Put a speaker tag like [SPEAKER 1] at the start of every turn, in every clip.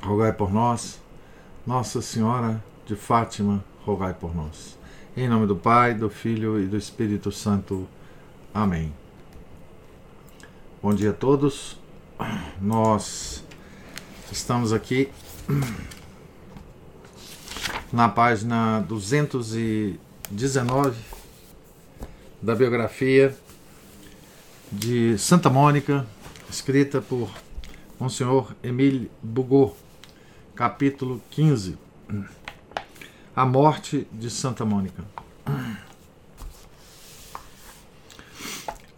[SPEAKER 1] rogai por nós. Nossa Senhora de Fátima, rogai por nós. Em nome do Pai, do Filho e do Espírito Santo. Amém. Bom dia a todos. Nós estamos aqui na página 219 da biografia de Santa Mônica, escrita por Monsenhor Emile Bugot capítulo 15 A morte de Santa Mônica.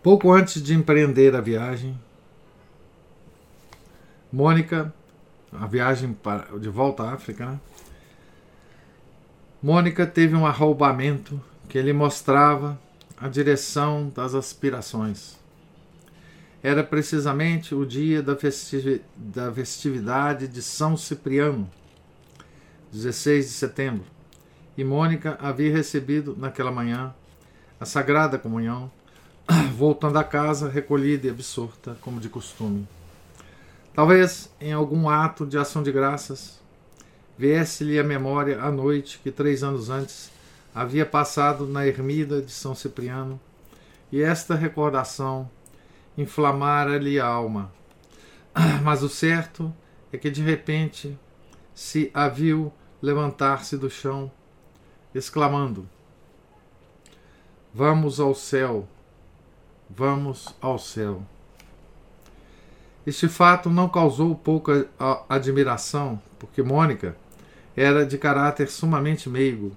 [SPEAKER 1] Pouco antes de empreender a viagem, Mônica, a viagem para, de volta à África, né? Mônica teve um arrombamento que lhe mostrava a direção das aspirações. Era precisamente o dia da, da festividade de São Cipriano, 16 de setembro, e Mônica havia recebido naquela manhã a Sagrada Comunhão, voltando a casa recolhida e absorta, como de costume. Talvez em algum ato de ação de graças viesse-lhe à memória a noite que três anos antes havia passado na ermida de São Cipriano, e esta recordação inflamara-lhe a alma. Mas o certo é que de repente se a viu levantar-se do chão, exclamando: Vamos ao céu, vamos ao céu. Este fato não causou pouca admiração, porque Mônica era de caráter sumamente meigo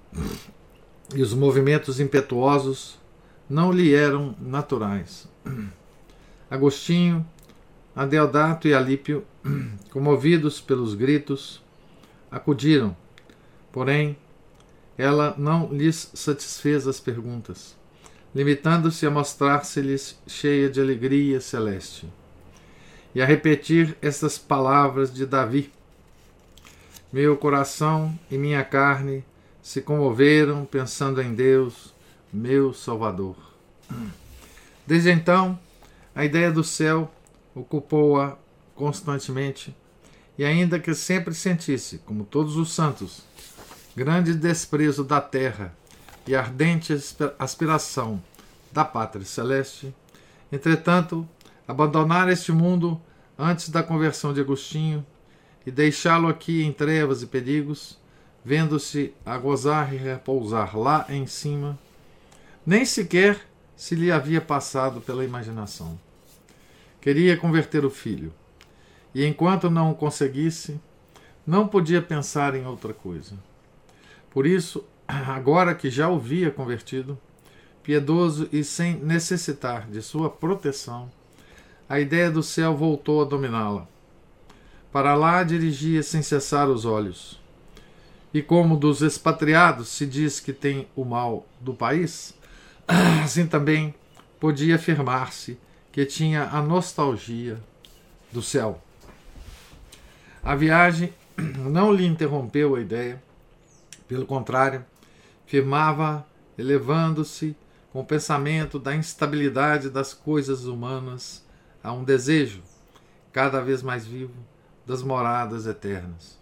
[SPEAKER 1] e os movimentos impetuosos não lhe eram naturais. Agostinho, Adeodato e Alípio, comovidos pelos gritos, acudiram. Porém, ela não lhes satisfez as perguntas, limitando-se a mostrar-se-lhes cheia de alegria celeste e a repetir estas palavras de Davi: Meu coração e minha carne se comoveram pensando em Deus, meu Salvador. Desde então, a ideia do céu ocupou-a constantemente, e ainda que sempre sentisse, como todos os santos, grande desprezo da terra e ardente aspiração da pátria celeste, entretanto, abandonar este mundo antes da conversão de Agostinho e deixá-lo aqui em trevas e perigos, vendo-se a gozar e repousar lá em cima, nem sequer se lhe havia passado pela imaginação. Queria converter o filho. E enquanto não o conseguisse, não podia pensar em outra coisa. Por isso, agora que já o via convertido, piedoso e sem necessitar de sua proteção, a ideia do céu voltou a dominá-la. Para lá dirigia sem cessar os olhos. E como dos expatriados se diz que tem o mal do país, assim também podia afirmar-se que tinha a nostalgia do céu. A viagem não lhe interrompeu a ideia, pelo contrário, firmava, elevando-se com o pensamento da instabilidade das coisas humanas a um desejo, cada vez mais vivo, das moradas eternas.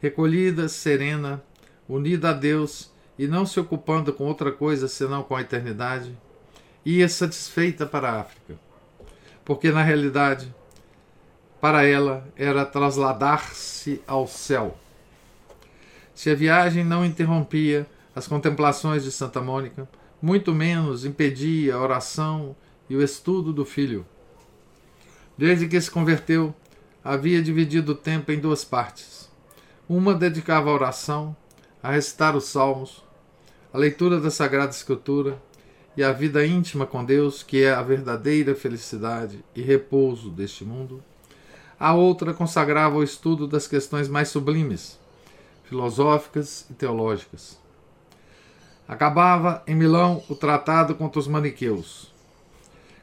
[SPEAKER 1] Recolhida, serena, unida a Deus e não se ocupando com outra coisa senão com a eternidade, ia satisfeita para a África, porque na realidade, para ela era trasladar-se ao céu. Se a viagem não interrompia as contemplações de Santa Mônica, muito menos impedia a oração e o estudo do filho. Desde que se converteu, havia dividido o tempo em duas partes. Uma dedicava à oração, a recitar os salmos, a leitura da Sagrada Escritura e a vida íntima com Deus, que é a verdadeira felicidade e repouso deste mundo. a outra consagrava o estudo das questões mais sublimes, filosóficas e teológicas. Acabava em Milão o tratado contra os maniqueus.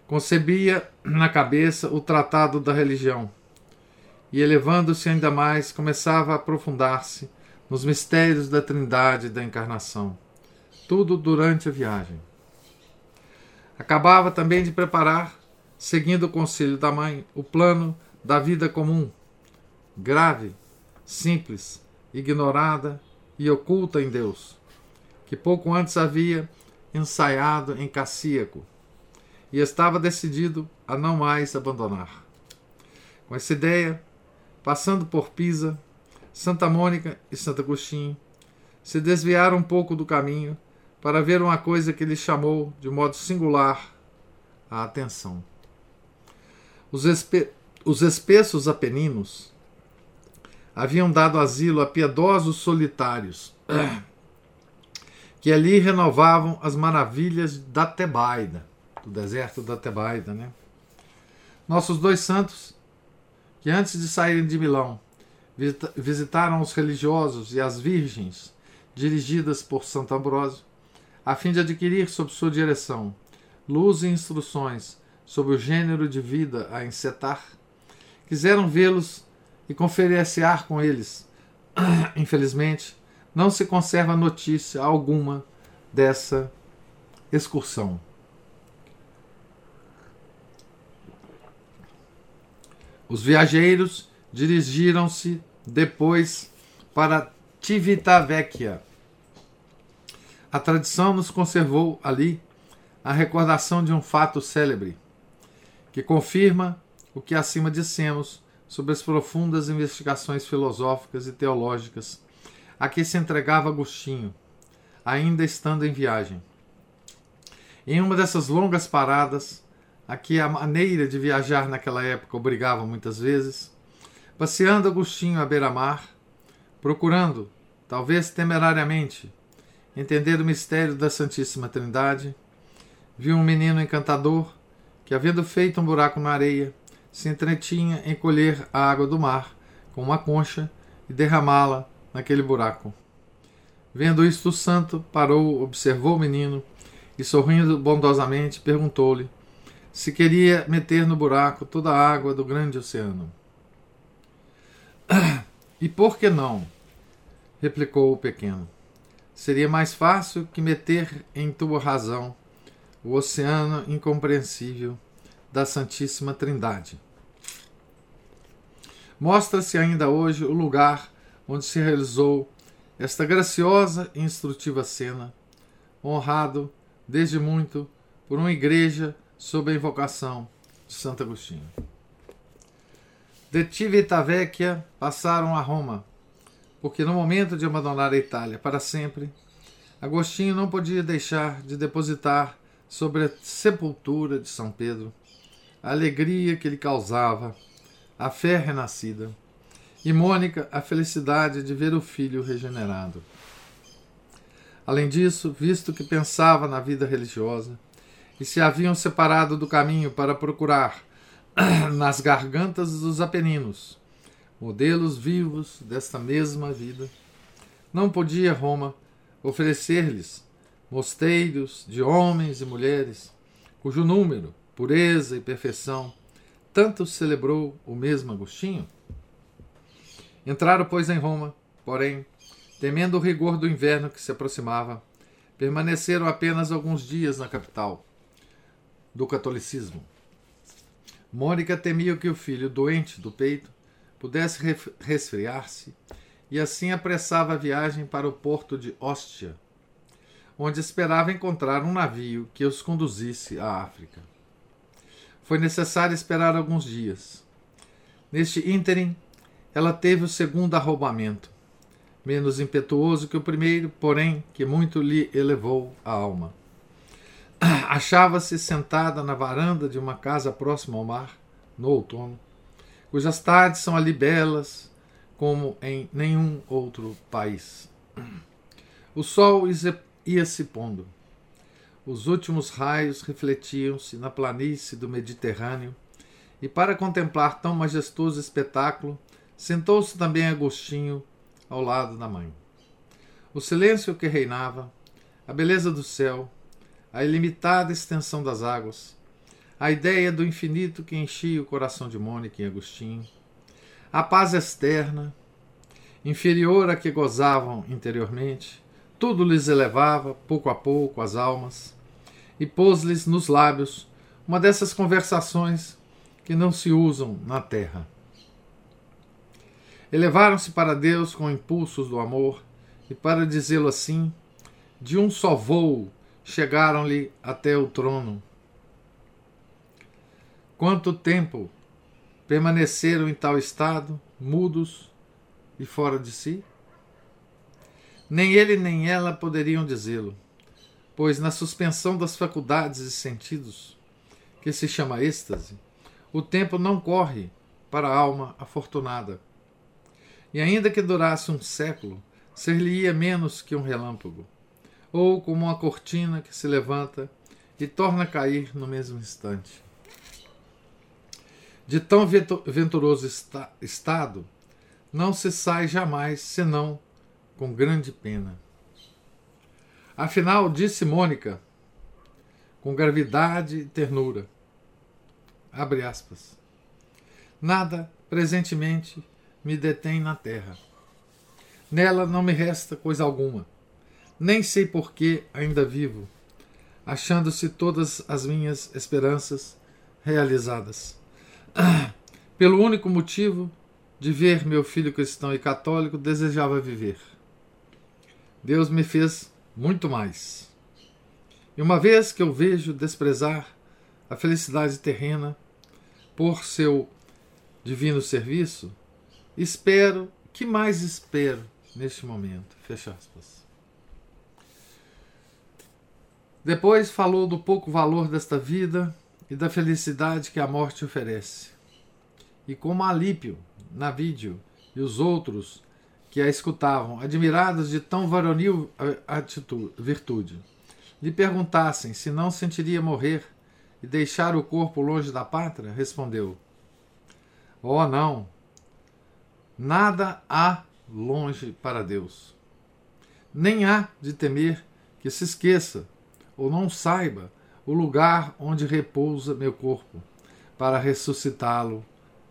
[SPEAKER 1] Concebia na cabeça o tratado da religião e, elevando-se ainda mais, começava a aprofundar-se nos mistérios da Trindade e da Encarnação. Tudo durante a viagem. Acabava também de preparar, seguindo o conselho da mãe, o plano da vida comum, grave, simples, ignorada e oculta em Deus, que pouco antes havia ensaiado em Cassíaco e estava decidido a não mais abandonar. Com essa ideia, passando por Pisa, Santa Mônica e Santo Agostinho, se desviaram um pouco do caminho para ver uma coisa que lhe chamou de modo singular a atenção. Os, espe os espessos apeninos haviam dado asilo a piedosos solitários que ali renovavam as maravilhas da Tebaida, do deserto da Tebaida, né? Nossos dois santos, que antes de saírem de Milão, visitaram os religiosos e as virgens dirigidas por Santo Ambrósio, a fim de adquirir sob sua direção luz e instruções sobre o gênero de vida a encetar, quiseram vê-los e conferenciar com eles. Infelizmente, não se conserva notícia alguma dessa excursão. Os viajeiros dirigiram-se depois para Civitavecchia. A tradição nos conservou ali a recordação de um fato célebre, que confirma o que acima dissemos sobre as profundas investigações filosóficas e teológicas a que se entregava Agostinho, ainda estando em viagem. Em uma dessas longas paradas, a que a maneira de viajar naquela época obrigava muitas vezes, passeando Agostinho à beira-mar, procurando, talvez temerariamente, entender o mistério da Santíssima Trindade, viu um menino encantador que, havendo feito um buraco na areia, se entretinha em colher a água do mar com uma concha e derramá-la naquele buraco. Vendo isto, o santo parou, observou o menino e, sorrindo bondosamente, perguntou-lhe se queria meter no buraco toda a água do grande oceano. E por que não? replicou o pequeno. Seria mais fácil que meter em tua razão o oceano incompreensível da Santíssima Trindade. Mostra-se ainda hoje o lugar onde se realizou esta graciosa e instrutiva cena, honrado desde muito por uma igreja sob a invocação de Santo Agostinho. De Civitavecchia passaram a Roma, porque no momento de abandonar a Itália para sempre, Agostinho não podia deixar de depositar sobre a sepultura de São Pedro a alegria que lhe causava a fé renascida e Mônica a felicidade de ver o filho regenerado. Além disso, visto que pensava na vida religiosa e se haviam separado do caminho para procurar nas gargantas dos Apeninos modelos vivos desta mesma vida, não podia Roma oferecer-lhes mosteiros de homens e mulheres, cujo número, pureza e perfeição tanto celebrou o mesmo Agostinho? Entraram, pois, em Roma, porém, temendo o rigor do inverno que se aproximava, permaneceram apenas alguns dias na capital do catolicismo. Mônica temia que o filho, doente do peito, pudesse resfriar-se e assim apressava a viagem para o porto de Ostia, onde esperava encontrar um navio que os conduzisse à África. Foi necessário esperar alguns dias. Neste ínterim, ela teve o segundo arrombamento, menos impetuoso que o primeiro, porém que muito lhe elevou a alma. Achava-se sentada na varanda de uma casa próxima ao mar, no outono, cujas tardes são ali belas como em nenhum outro país. O sol ia se pondo. Os últimos raios refletiam-se na planície do Mediterrâneo e para contemplar tão majestoso espetáculo, sentou-se também Agostinho ao lado da mãe. O silêncio que reinava, a beleza do céu, a ilimitada extensão das águas, a ideia do infinito que enchia o coração de Mônica e Agostinho, a paz externa, inferior à que gozavam interiormente, tudo lhes elevava, pouco a pouco, as almas, e pôs-lhes nos lábios uma dessas conversações que não se usam na terra. Elevaram-se para Deus com impulsos do amor, e para dizê-lo assim, de um só voo chegaram-lhe até o trono. Quanto tempo permaneceram em tal estado, mudos e fora de si? Nem ele nem ela poderiam dizê-lo, pois na suspensão das faculdades e sentidos, que se chama êxtase, o tempo não corre para a alma afortunada. E ainda que durasse um século, ser-lhe-ia menos que um relâmpago, ou como uma cortina que se levanta e torna a cair no mesmo instante. De tão venturoso estado, não se sai jamais senão com grande pena. Afinal, disse Mônica, com gravidade e ternura, abre aspas, nada presentemente me detém na terra. Nela não me resta coisa alguma. Nem sei por que ainda vivo, achando-se todas as minhas esperanças realizadas. pelo único motivo de ver meu filho cristão e católico, desejava viver. Deus me fez muito mais. E uma vez que eu vejo desprezar a felicidade terrena por seu divino serviço, espero, que mais espero neste momento? Fecha aspas. Depois falou do pouco valor desta vida e da felicidade que a morte oferece. E como Alípio, Navídio e os outros que a escutavam, admirados de tão varonil atitude, virtude, lhe perguntassem se não sentiria morrer e deixar o corpo longe da pátria, respondeu: Oh, não! Nada há longe para Deus. Nem há de temer que se esqueça ou não saiba o lugar onde repousa meu corpo, para ressuscitá-lo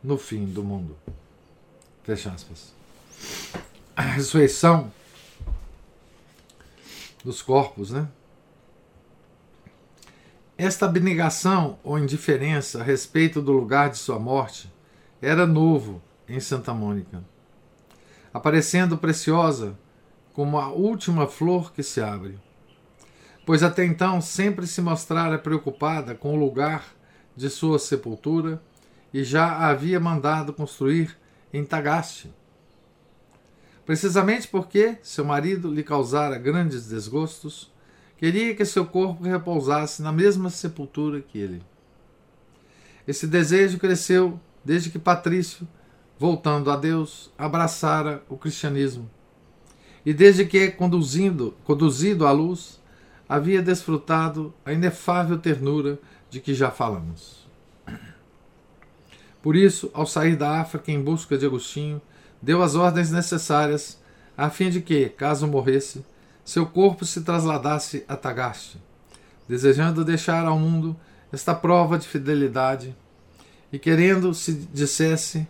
[SPEAKER 1] no fim do mundo. Fecha aspas. A ressurreição dos corpos, né? Esta abnegação ou indiferença a respeito do lugar de sua morte era novo em Santa Mônica, aparecendo preciosa como a última flor que se abre pois até então sempre se mostrara preocupada com o lugar de sua sepultura e já havia mandado construir em Tagaste. Precisamente porque seu marido lhe causara grandes desgostos, queria que seu corpo repousasse na mesma sepultura que ele. Esse desejo cresceu desde que Patrício, voltando a Deus, abraçara o cristianismo. E desde que, conduzindo, conduzido à luz, havia desfrutado a inefável ternura de que já falamos. Por isso, ao sair da África em busca de Agostinho, deu as ordens necessárias a fim de que, caso morresse, seu corpo se trasladasse a Tagaste, desejando deixar ao mundo esta prova de fidelidade e querendo se dissesse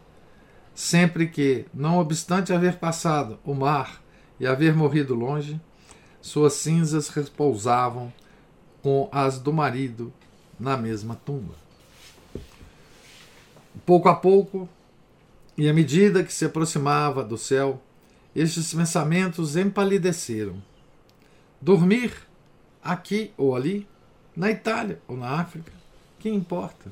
[SPEAKER 1] sempre que, não obstante haver passado o mar e haver morrido longe, suas cinzas repousavam com as do marido na mesma tumba. Pouco a pouco, e à medida que se aproximava do céu, estes pensamentos empalideceram. Dormir aqui ou ali, na Itália ou na África, que importa?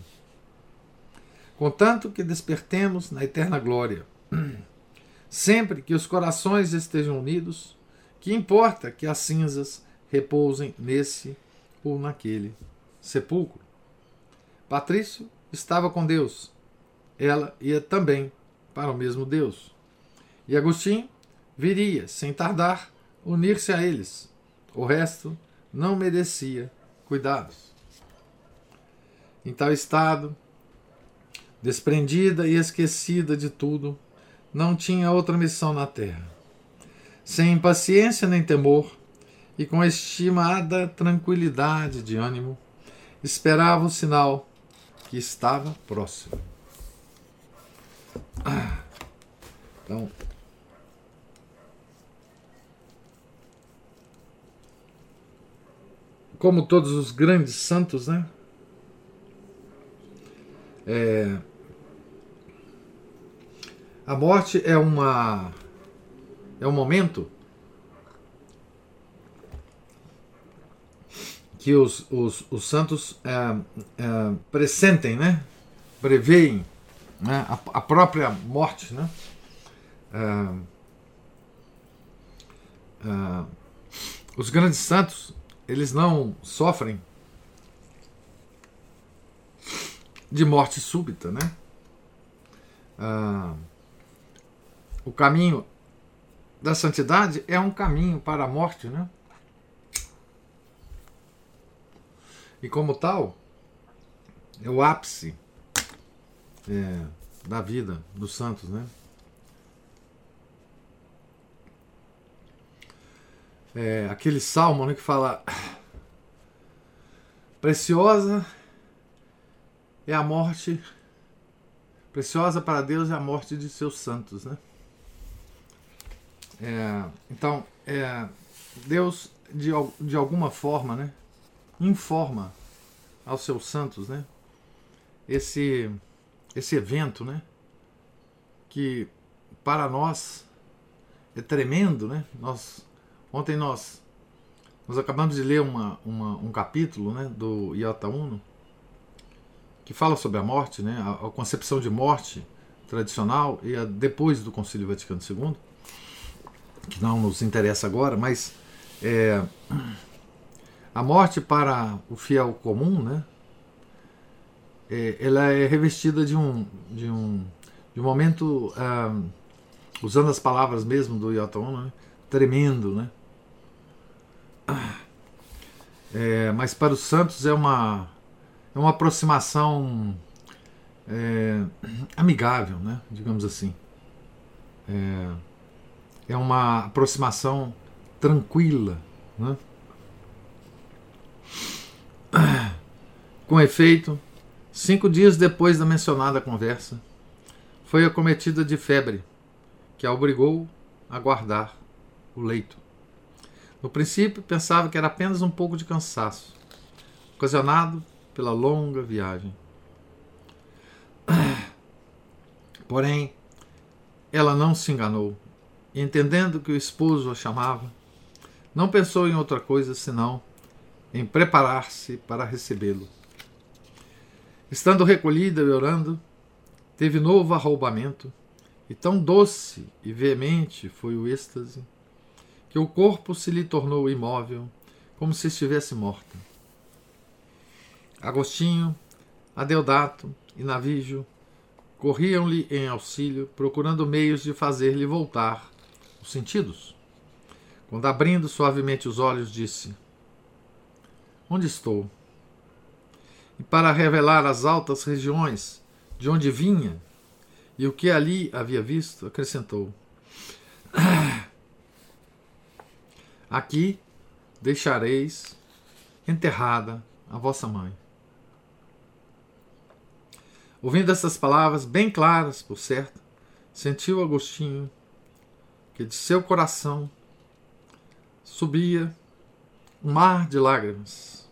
[SPEAKER 1] Contanto que despertemos na eterna glória. Sempre que os corações estejam unidos, que importa que as cinzas repousem nesse ou naquele sepulcro? Patrício estava com Deus. Ela ia também para o mesmo Deus. E Agostinho viria, sem tardar, unir-se a eles. O resto não merecia cuidados. Em tal estado, desprendida e esquecida de tudo, não tinha outra missão na terra. Sem impaciência nem temor, e com estimada tranquilidade de ânimo, esperava o sinal que estava próximo. Ah, então, como todos os grandes santos, né? É, a morte é uma é um momento que os, os, os santos é, é, pressentem, né? preveem né? A, a, própria morte. Né? É, é, os grandes santos eles não sofrem de morte súbita, né? Ah, o caminho da santidade é um caminho para a morte, né? E como tal, é o ápice é, da vida dos santos, né? É, aquele salmo né, que fala preciosa é a morte preciosa para Deus é a morte de seus santos, né? É, então, é, Deus de, de alguma forma, né, informa aos seus santos, né, esse esse evento, né, que para nós é tremendo, né? Nós ontem nós nós acabamos de ler uma, uma um capítulo, né, do Iota Uno que fala sobre a morte, né, a, a concepção de morte tradicional e a, depois do Concílio Vaticano II, que não nos interessa agora, mas é, a morte para o fiel comum, né, é, ela é revestida de um, de um, de um momento, ah, usando as palavras mesmo do Iota né, tremendo, né? É, mas para os santos é uma, é uma aproximação é, amigável, né? digamos assim. É, é uma aproximação tranquila. Né? Com efeito, cinco dias depois da mencionada conversa, foi acometida de febre, que a obrigou a guardar o leito. No princípio, pensava que era apenas um pouco de cansaço, ocasionado pela longa viagem. Porém, ela não se enganou e, entendendo que o esposo a chamava, não pensou em outra coisa senão em preparar-se para recebê-lo. Estando recolhida e orando, teve novo arroubamento, e tão doce e veemente foi o êxtase, que o corpo se lhe tornou imóvel, como se estivesse morta. Agostinho, Adeodato e Navígio corriam-lhe em auxílio, procurando meios de fazer-lhe voltar os sentidos. Quando, abrindo suavemente os olhos, disse: Onde estou? E para revelar as altas regiões de onde vinha e o que ali havia visto, acrescentou: Aqui deixareis enterrada a vossa mãe. Ouvindo essas palavras, bem claras, por certo, sentiu Agostinho que de seu coração subia um mar de lágrimas.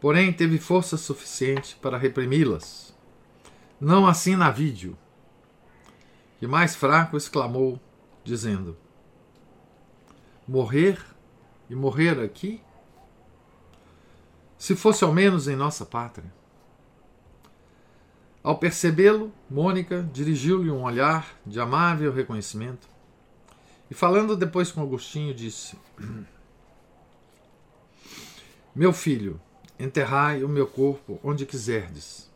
[SPEAKER 1] Porém, teve força suficiente para reprimi-las. Não assim na vídeo, que mais fraco exclamou, dizendo: Morrer e morrer aqui? Se fosse ao menos em nossa pátria. Ao percebê-lo, Mônica dirigiu-lhe um olhar de amável reconhecimento e, falando depois com Agostinho, disse: Meu filho, enterrai o meu corpo onde quiserdes,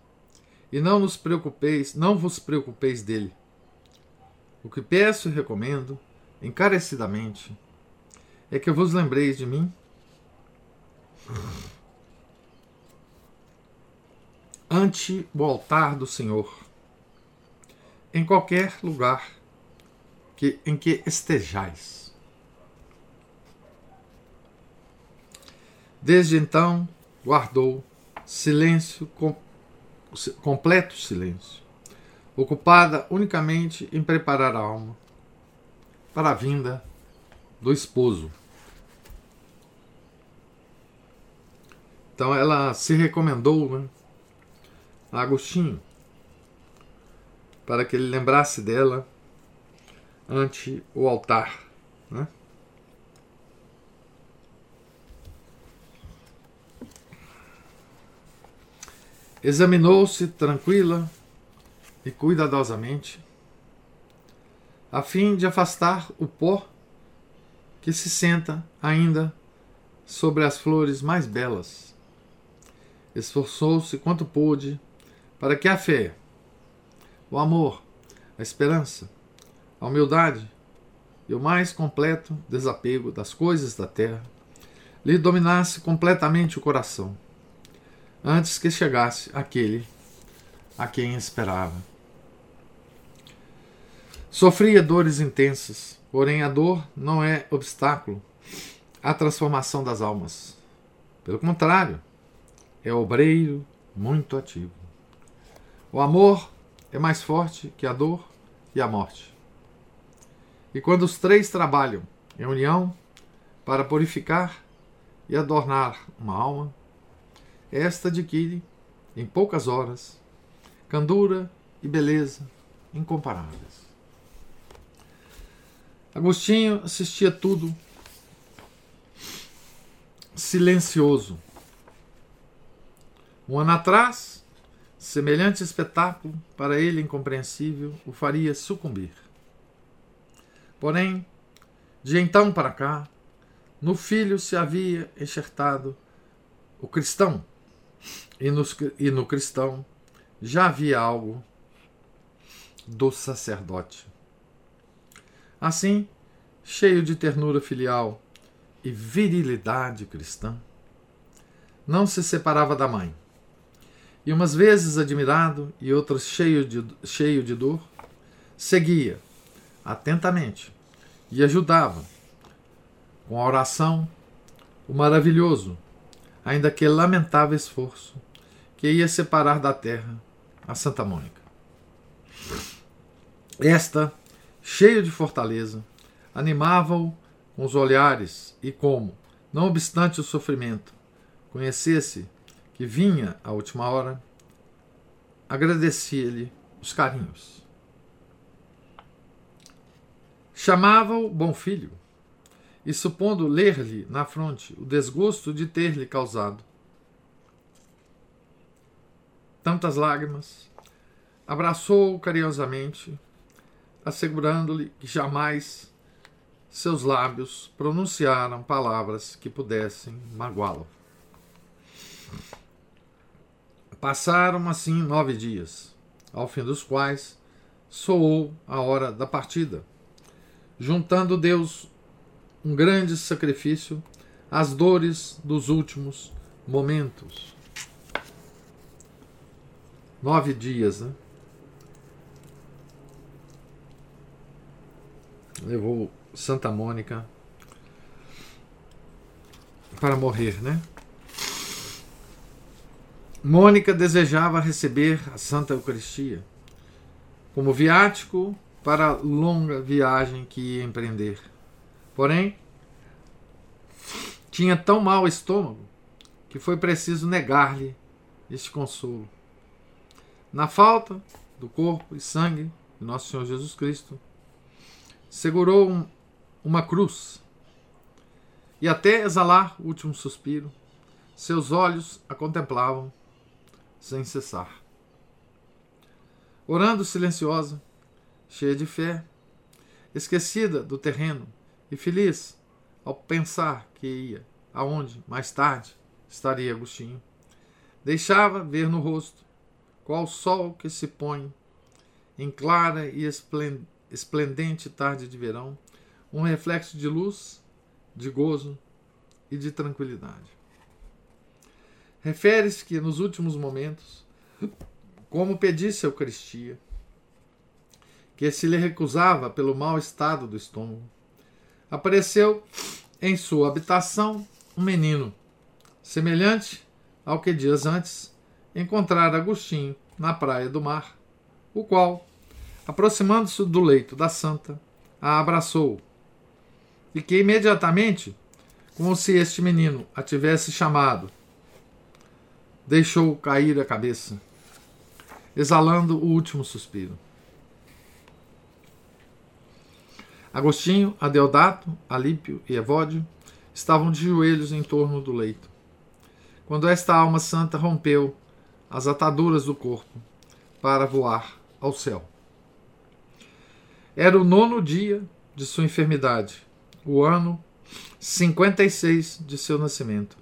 [SPEAKER 1] e não nos preocupeis, não vos preocupeis dele. O que peço e recomendo, encarecidamente, é que vos lembreis de mim ante o altar do Senhor, em qualquer lugar que, em que estejais. Desde então, guardou silêncio, com, completo silêncio, ocupada unicamente em preparar a alma para a vinda do esposo. Então ela se recomendou né, a Agostinho para que ele lembrasse dela ante o altar. Né? Examinou-se tranquila e cuidadosamente, a fim de afastar o pó que se senta ainda sobre as flores mais belas. Esforçou-se quanto pôde para que a fé, o amor, a esperança, a humildade e o mais completo desapego das coisas da terra lhe dominasse completamente o coração, antes que chegasse aquele a quem esperava. Sofria dores intensas, porém a dor não é obstáculo à transformação das almas. Pelo contrário, é obreiro muito ativo. O amor é mais forte que a dor e a morte. E quando os três trabalham em união para purificar e adornar uma alma, esta adquire, em poucas horas, candura e beleza incomparáveis. Agostinho assistia tudo silencioso. Um ano atrás, semelhante espetáculo, para ele incompreensível, o faria sucumbir. Porém, de então para cá, no filho se havia enxertado o cristão, e, nos, e no cristão já havia algo do sacerdote. Assim, cheio de ternura filial e virilidade cristã, não se separava da mãe. E umas vezes admirado e outras cheio de, cheio de dor, seguia atentamente e ajudava com a oração o maravilhoso, ainda que lamentável esforço que ia separar da terra a Santa Mônica. Esta, cheio de fortaleza, animava-o com os olhares e como, não obstante o sofrimento, conhecesse que vinha a última hora, agradecia-lhe os carinhos. Chamava-o bom filho, e supondo ler-lhe na fronte o desgosto de ter-lhe causado tantas lágrimas, abraçou-o carinhosamente, assegurando-lhe que jamais seus lábios pronunciaram palavras que pudessem magoá-lo. Passaram assim nove dias, ao fim dos quais soou a hora da partida juntando Deus um grande sacrifício às dores dos últimos momentos. Nove dias, né? Levou Santa Mônica para morrer, né? Mônica desejava receber a Santa Eucaristia como viático para a longa viagem que ia empreender. Porém, tinha tão mau estômago que foi preciso negar-lhe este consolo. Na falta do corpo e sangue de nosso Senhor Jesus Cristo, segurou um, uma cruz e até exalar o último suspiro, seus olhos a contemplavam sem cessar. Orando silenciosa, cheia de fé, esquecida do terreno e feliz ao pensar que ia aonde mais tarde estaria Agostinho. Deixava ver no rosto qual sol que se põe em clara e esplendente tarde de verão, um reflexo de luz, de gozo e de tranquilidade. Refere-se que nos últimos momentos como pedisse a Eucaristia, que se lhe recusava pelo mau estado do estômago, apareceu em sua habitação um menino, semelhante ao que dias antes encontrara Agostinho na praia do mar, o qual, aproximando-se do leito da santa, a abraçou, e que imediatamente, como se este menino a tivesse chamado, deixou cair a cabeça, exalando o último suspiro. Agostinho, Adeodato, Alípio e Evódio estavam de joelhos em torno do leito. Quando esta alma santa rompeu as ataduras do corpo para voar ao céu. Era o nono dia de sua enfermidade, o ano 56 de seu nascimento,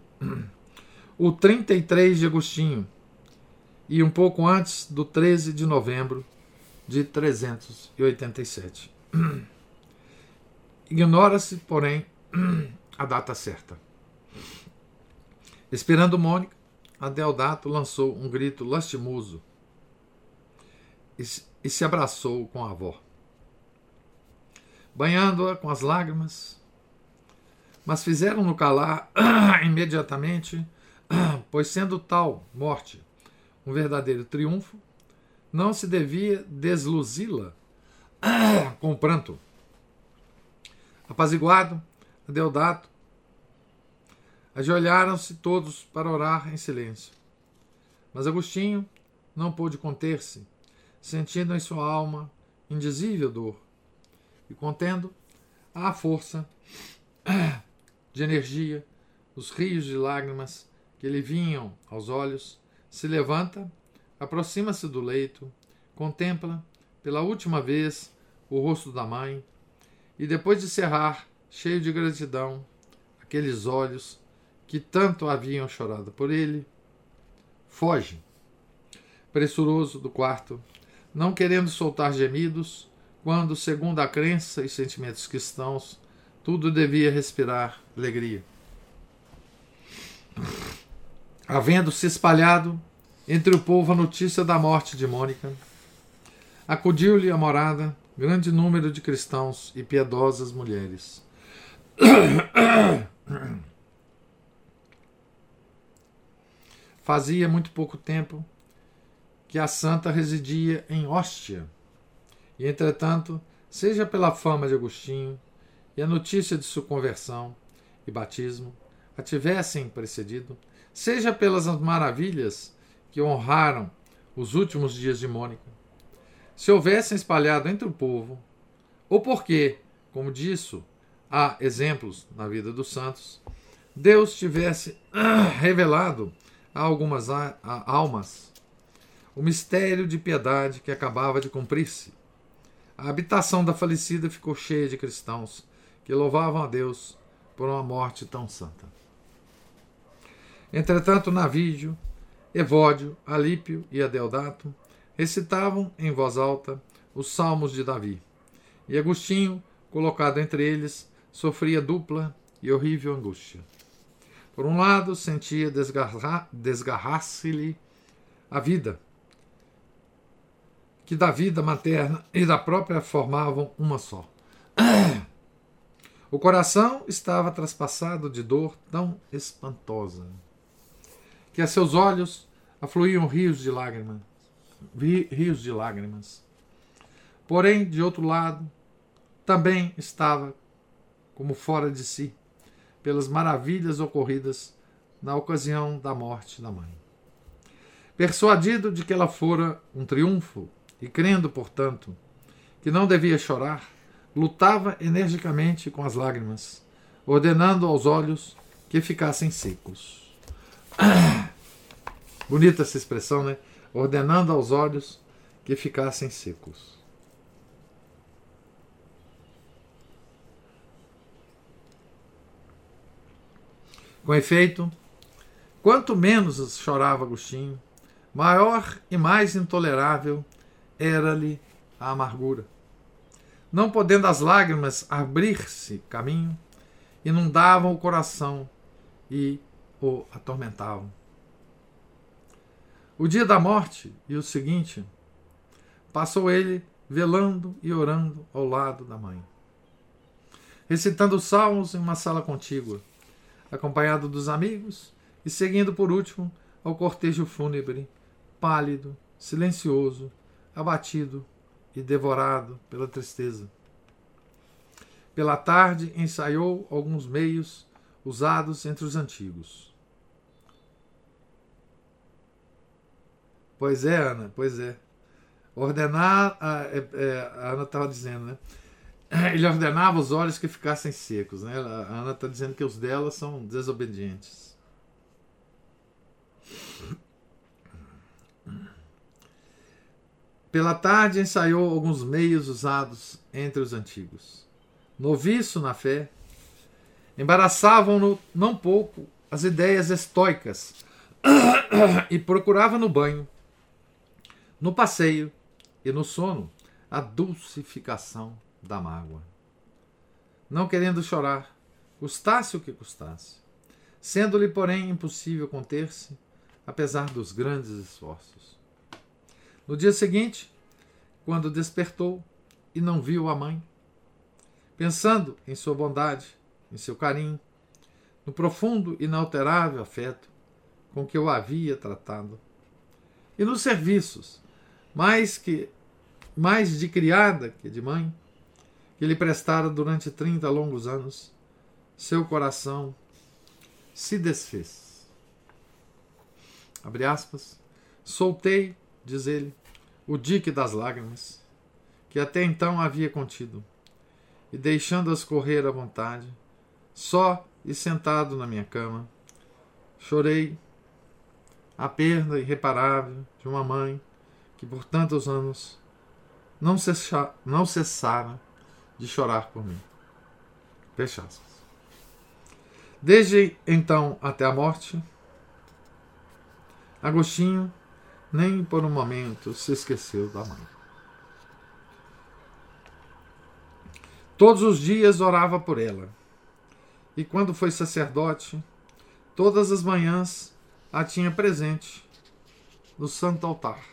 [SPEAKER 1] o 33 de Agostinho, e um pouco antes do 13 de novembro de 387. Ignora-se, porém, a data certa. Esperando Mônica, Adeodato lançou um grito lastimoso e se abraçou com a avó, banhando-a com as lágrimas, mas fizeram-no calar imediatamente, pois sendo tal morte um verdadeiro triunfo, não se devia desluzi-la com pranto. Apaziguado, Deodato, ajoelharam-se todos para orar em silêncio. Mas Agostinho não pôde conter-se, sentindo em sua alma indizível dor e contendo à força de energia os rios de lágrimas que lhe vinham aos olhos, se levanta, aproxima-se do leito, contempla pela última vez o rosto da mãe e depois de cerrar, cheio de gratidão, aqueles olhos que tanto haviam chorado por ele, foge, pressuroso do quarto, não querendo soltar gemidos, quando, segundo a crença e sentimentos cristãos, tudo devia respirar alegria. Havendo se espalhado entre o povo a notícia da morte de Mônica, acudiu-lhe a morada grande número de cristãos e piedosas mulheres. Fazia muito pouco tempo que a santa residia em Hóstia, e entretanto, seja pela fama de Agostinho e a notícia de sua conversão e batismo a tivessem precedido, seja pelas maravilhas que honraram os últimos dias de Mônica, se houvessem espalhado entre o povo, ou porque, como disso, há exemplos na vida dos santos, Deus tivesse revelado a algumas almas o mistério de piedade que acabava de cumprir-se. A habitação da falecida ficou cheia de cristãos que louvavam a Deus por uma morte tão santa. Entretanto, Navídio, Evódio, Alípio e Adeodato recitavam em voz alta os salmos de Davi. E Agostinho, colocado entre eles, sofria dupla e horrível angústia. Por um lado, sentia desgarrar-se-lhe a vida, que da vida materna e da própria formavam uma só. O coração estava traspassado de dor tão espantosa que a seus olhos afluíam rios de lágrimas rios de lágrimas. Porém, de outro lado, também estava como fora de si, pelas maravilhas ocorridas na ocasião da morte da mãe. Persuadido de que ela fora um triunfo e crendo, portanto, que não devia chorar, lutava energicamente com as lágrimas, ordenando aos olhos que ficassem secos. Bonita essa expressão, né? Ordenando aos olhos que ficassem secos. Com efeito, quanto menos chorava Agostinho, maior e mais intolerável era-lhe a amargura. Não podendo as lágrimas abrir-se caminho, inundavam o coração e o atormentavam. O dia da morte e o seguinte, passou ele velando e orando ao lado da mãe, recitando salmos em uma sala contígua, acompanhado dos amigos e seguindo por último ao cortejo fúnebre, pálido, silencioso, abatido e devorado pela tristeza. Pela tarde ensaiou alguns meios usados entre os antigos. Pois é, Ana, pois é. Ordenar, a, é, é, a Ana estava dizendo, né? Ele ordenava os olhos que ficassem secos, né? A Ana está dizendo que os dela são desobedientes. Pela tarde ensaiou alguns meios usados entre os antigos. Noviço na fé, embaraçavam-no não pouco as ideias estoicas e procurava no banho, no passeio e no sono a dulcificação da mágoa. Não querendo chorar, custasse o que custasse, sendo-lhe, porém, impossível conter-se, apesar dos grandes esforços. No dia seguinte, quando despertou e não viu a mãe, pensando em sua bondade, em seu carinho, no profundo e inalterável afeto com que eu havia tratado, e nos serviços, mais que mais de criada que de mãe, que lhe prestara durante trinta longos anos, seu coração se desfez. Abre aspas. Soltei diz ele, o dique das lágrimas, que até então havia contido, e deixando-as correr à vontade, só e sentado na minha cama, chorei a perda irreparável de uma mãe que por tantos anos não, cessa, não de chorar por mim. Fecha. Desde então até a morte, Agostinho nem por um momento se esqueceu da mãe. Todos os dias orava por ela. E quando foi sacerdote, todas as manhãs a tinha presente no santo altar,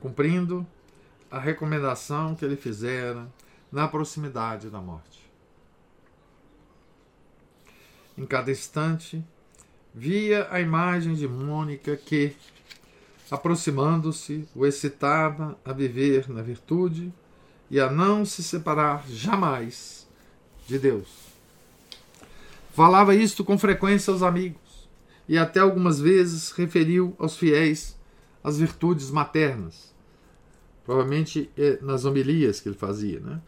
[SPEAKER 1] cumprindo a recomendação que ele fizera na proximidade da morte. Em cada instante, via a imagem de Mônica que, aproximando-se, o excitava a viver na virtude e a não se separar jamais de Deus. Falava isto com frequência aos amigos e até algumas vezes referiu aos fiéis as virtudes maternas, provavelmente eh, nas homilias que ele fazia, né?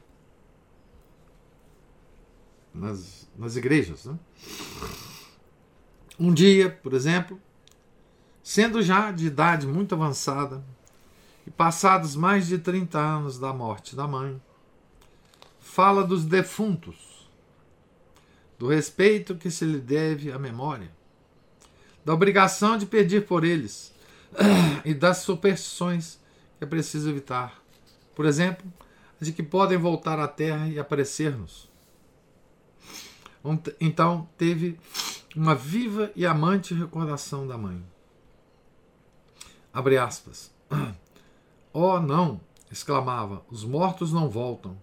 [SPEAKER 1] nas, nas igrejas. Né? Um dia, por exemplo, Sendo já de idade muito avançada e passados mais de 30 anos da morte da mãe, fala dos defuntos, do respeito que se lhe deve à memória, da obrigação de pedir por eles e das superstições que é preciso evitar. Por exemplo, de que podem voltar à Terra e aparecer-nos. Então teve uma viva e amante recordação da mãe. Abre aspas. Oh, não! exclamava, os mortos não voltam.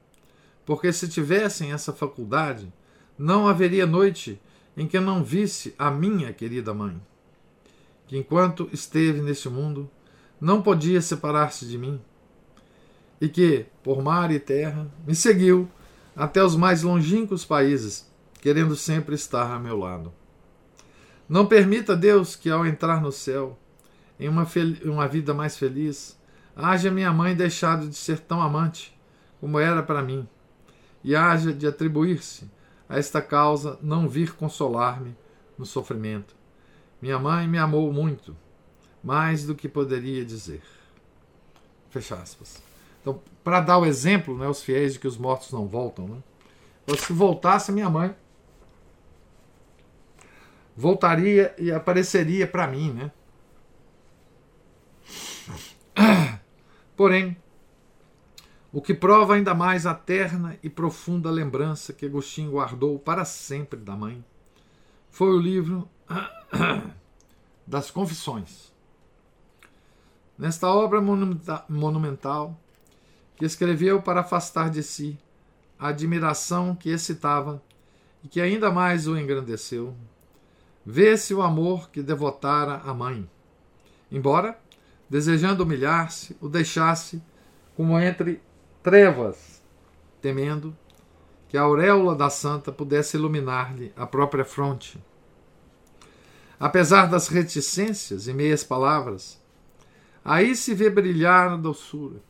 [SPEAKER 1] Porque se tivessem essa faculdade, não haveria noite em que não visse a minha querida mãe, que enquanto esteve neste mundo, não podia separar-se de mim, e que, por mar e terra, me seguiu até os mais longínquos países, querendo sempre estar a meu lado. Não permita, Deus, que ao entrar no céu, em uma, uma vida mais feliz, haja minha mãe deixado de ser tão amante como era para mim, e haja de atribuir-se a esta causa não vir consolar-me no sofrimento. Minha mãe me amou muito, mais do que poderia dizer. Fecha aspas. Então, para dar o exemplo, né, os fiéis de que os mortos não voltam, né? se voltasse minha mãe, voltaria e apareceria para mim, né? Porém, o que prova ainda mais a terna e profunda lembrança que Agostinho guardou para sempre da mãe foi o livro das Confissões. Nesta obra monumental, que escreveu para afastar de si a admiração que excitava e que ainda mais o engrandeceu, vê-se o amor que devotara à mãe, embora, desejando humilhar-se, o deixasse como entre trevas, temendo que a auréola da santa pudesse iluminar-lhe a própria fronte. Apesar das reticências e meias palavras, aí se vê brilhar a doçura,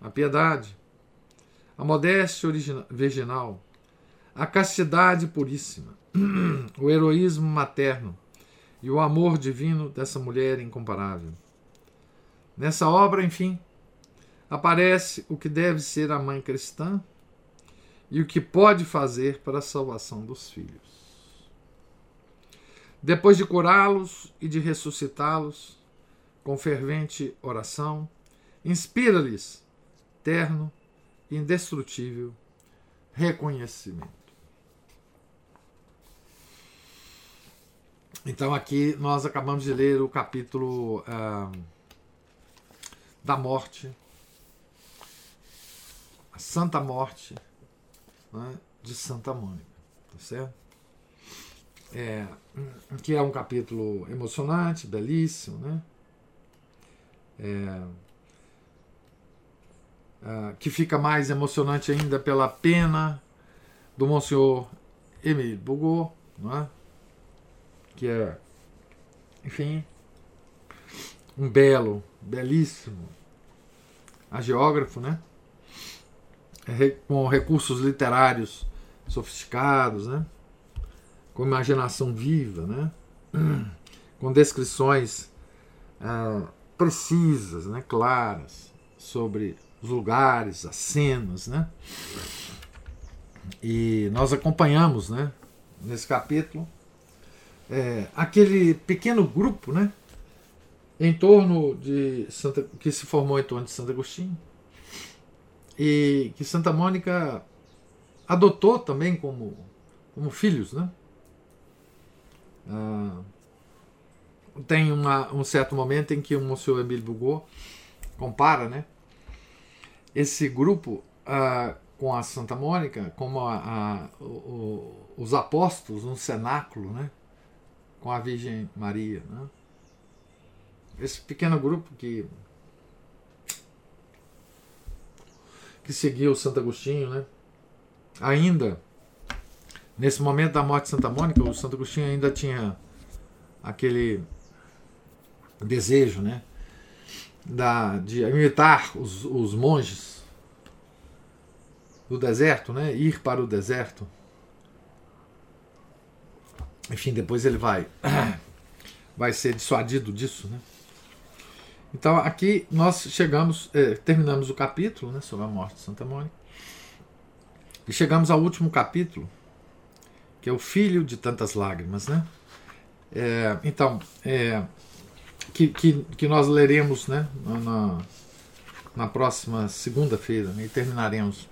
[SPEAKER 1] a piedade, a modéstia virginal, a castidade puríssima, o heroísmo materno e o amor divino dessa mulher incomparável. Nessa obra, enfim, aparece o que deve ser a mãe cristã e o que pode fazer para a salvação dos filhos. Depois de curá-los e de ressuscitá-los, com fervente oração, inspira-lhes terno e indestrutível reconhecimento. Então, aqui nós acabamos de ler o capítulo ah, da morte, a Santa Morte né, de Santa Mônica, tá certo? É, que é um capítulo emocionante, belíssimo, né? É, é, que fica mais emocionante ainda pela pena do Monsenhor Emile Bugot, não é? que é, enfim, um belo, belíssimo agiógrafo, né? É com recursos literários sofisticados, né? Com imaginação viva, né? Com descrições ah, precisas, né? Claras sobre os lugares, as cenas, né? E nós acompanhamos, né? Nesse capítulo é, aquele pequeno grupo, né? Em torno de Santa, que se formou em torno de Santo Agostinho e que Santa Mônica adotou também como, como filhos, né? Ah, tem uma, um certo momento em que o Monsenhor Emílio Bugot compara, né? Esse grupo ah, com a Santa Mônica, como a, a, o, os apóstolos no cenáculo, né? com a Virgem Maria. Né? Esse pequeno grupo que, que seguiu Santo Agostinho, né? ainda nesse momento da morte de Santa Mônica, o Santo Agostinho ainda tinha aquele desejo né? da, de imitar os, os monges do deserto, né? ir para o deserto enfim, depois ele vai vai ser dissuadido disso, né? Então aqui nós chegamos, é, terminamos o capítulo né, sobre a morte de Santa Mônica e chegamos ao último capítulo, que é o Filho de Tantas Lágrimas, né? É, então, é, que, que, que, nós leremos né, na, na próxima segunda-feira né, e terminaremos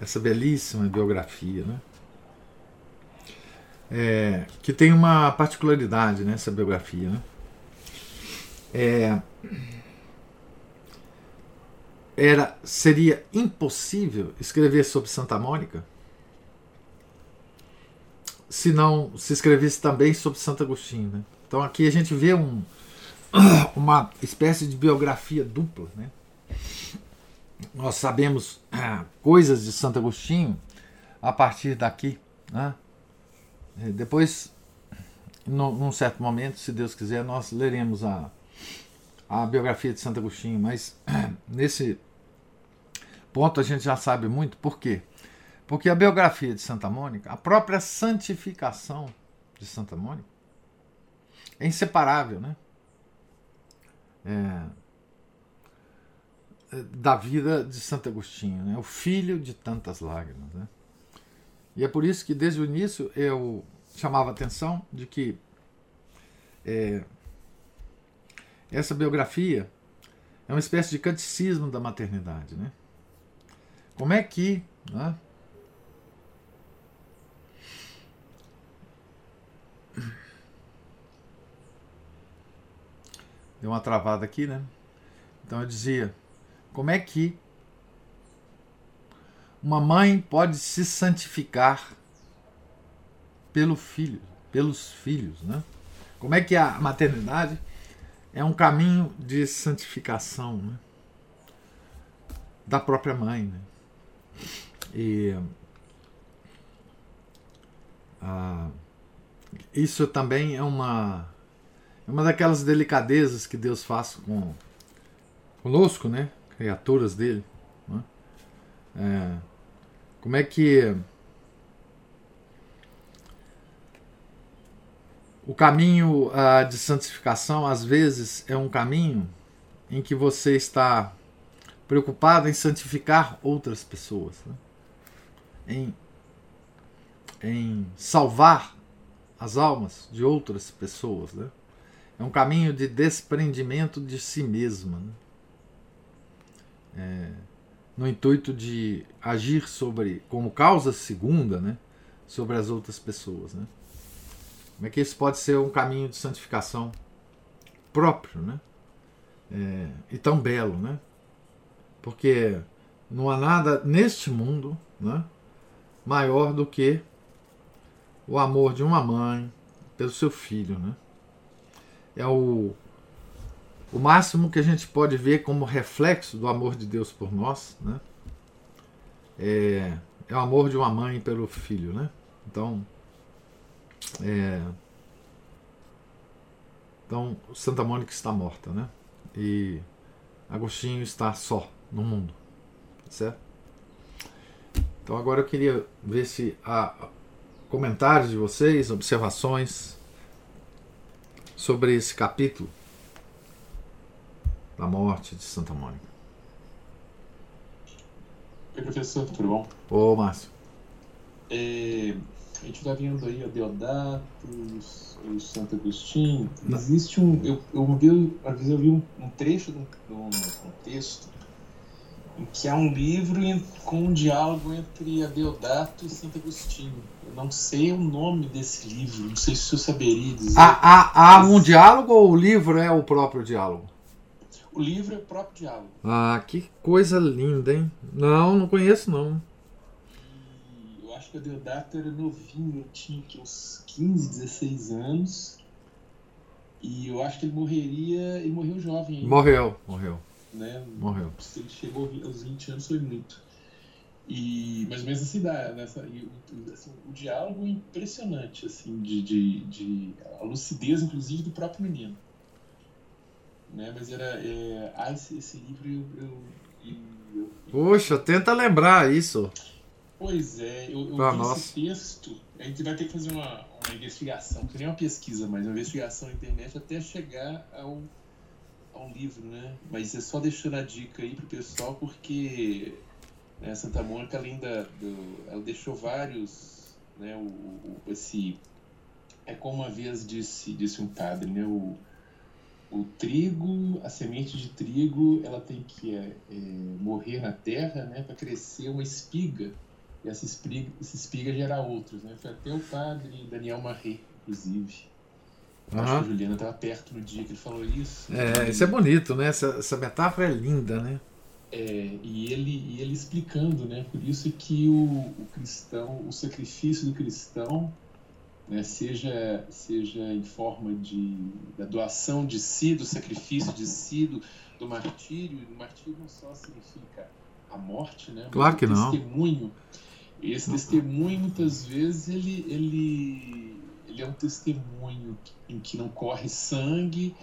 [SPEAKER 1] essa belíssima biografia, né? é, que tem uma particularidade nessa biografia. Né? É, era seria impossível escrever sobre Santa Mônica se não se escrevesse também sobre Santo Agostinho. Né? Então aqui a gente vê um, uma espécie de biografia dupla. Né? Nós sabemos coisas de Santo Agostinho a partir daqui. Né? Depois, num certo momento, se Deus quiser, nós leremos a, a biografia de Santo Agostinho, mas nesse ponto a gente já sabe muito. Por quê? Porque a biografia de Santa Mônica, a própria santificação de Santa Mônica, é inseparável, né? É, é da vida de Santo Agostinho, né? o filho de tantas lágrimas. Né? E é por isso que desde o início eu chamava a atenção de que é, essa biografia é uma espécie de catecismo da maternidade. Né? Como é que. Né, Deu uma travada aqui, né? Então eu dizia: como é que uma mãe pode se santificar pelo filho, pelos filhos, né? Como é que a maternidade é um caminho de santificação né? da própria mãe, né? E ah, isso também é uma é uma daquelas delicadezas que Deus faz com conosco, né? Criaturas dele. Né? É, como é que o caminho uh, de santificação às vezes é um caminho em que você está preocupado em santificar outras pessoas, né? em, em salvar as almas de outras pessoas. Né? É um caminho de desprendimento de si mesma. Né? É, no intuito de agir sobre, como causa segunda, né? sobre as outras pessoas. Né? Como é que isso pode ser um caminho de santificação próprio, né? É, e tão belo, né? Porque não há nada neste mundo né, maior do que o amor de uma mãe pelo seu filho. Né? É o, o máximo que a gente pode ver como reflexo do amor de Deus por nós. Né? É, é o amor de uma mãe pelo filho. Né? Então, é, então, Santa Mônica está morta, né? E Agostinho está só no mundo. Certo? Então agora eu queria ver se há comentários de vocês, observações sobre esse capítulo da morte de Santa Mônica.
[SPEAKER 2] Oi, professor, tudo bom?
[SPEAKER 1] Ô, Márcio.
[SPEAKER 2] É, a gente está vendo aí a Deodato, o Santo Agostinho. Existe um. Eu, eu, vi, às vezes eu vi um, um trecho de um, de um texto que há um livro com um diálogo entre Adeodato e Santo Agostinho. Eu não sei o nome desse livro, não sei se eu saberia dizer.
[SPEAKER 1] Há, há, há um diálogo ou o livro é o próprio diálogo?
[SPEAKER 2] O livro é o próprio diálogo.
[SPEAKER 1] Ah, que coisa linda, hein? Não, não conheço não.
[SPEAKER 2] eu acho que o Adeodato era novinho, tinha uns 15, 16 anos. E eu acho que ele morreria. Ele morreu jovem. Ainda.
[SPEAKER 1] Morreu, morreu
[SPEAKER 2] né?
[SPEAKER 1] Morreu.
[SPEAKER 2] Se ele chegou aos 20 anos foi muito. E ou menos assim, dá, nessa, e, assim, o diálogo é impressionante, assim, de, de, de, a lucidez, inclusive, do próprio menino. Né? Mas era. É, ah, esse, esse livro eu, eu, eu,
[SPEAKER 1] Poxa, tenta lembrar isso.
[SPEAKER 2] Pois é, eu, eu vi nossa. esse texto. A gente vai ter que fazer uma, uma investigação, não é uma pesquisa, mas uma investigação na internet até chegar ao um livro, né? Mas é só deixando a dica aí pro pessoal, porque né, Santa Mônica, além da, do, ela deixou vários, né? O, o, esse é como uma vez disse, disse um padre, né? O, o trigo, a semente de trigo, ela tem que é, é, morrer na terra, né? Para crescer uma espiga e essa espiga, essa espiga gerar outros, né? Foi até o padre Daniel Marré, inclusive. Uhum. Acho que a Juliana estava perto no dia que ele falou isso.
[SPEAKER 1] É, isso é bonito, né? Essa, essa metáfora é linda, né?
[SPEAKER 2] É, e ele, e ele explicando, né? Por isso que o, o cristão, o sacrifício do cristão, né, seja, seja em forma de da doação de si, do sacrifício de si, do, do martírio. O martírio não só significa a morte, né?
[SPEAKER 1] Claro que
[SPEAKER 2] não. Testemunho. Esse testemunho, muitas vezes, ele, ele ele é um testemunho em que não corre sangue,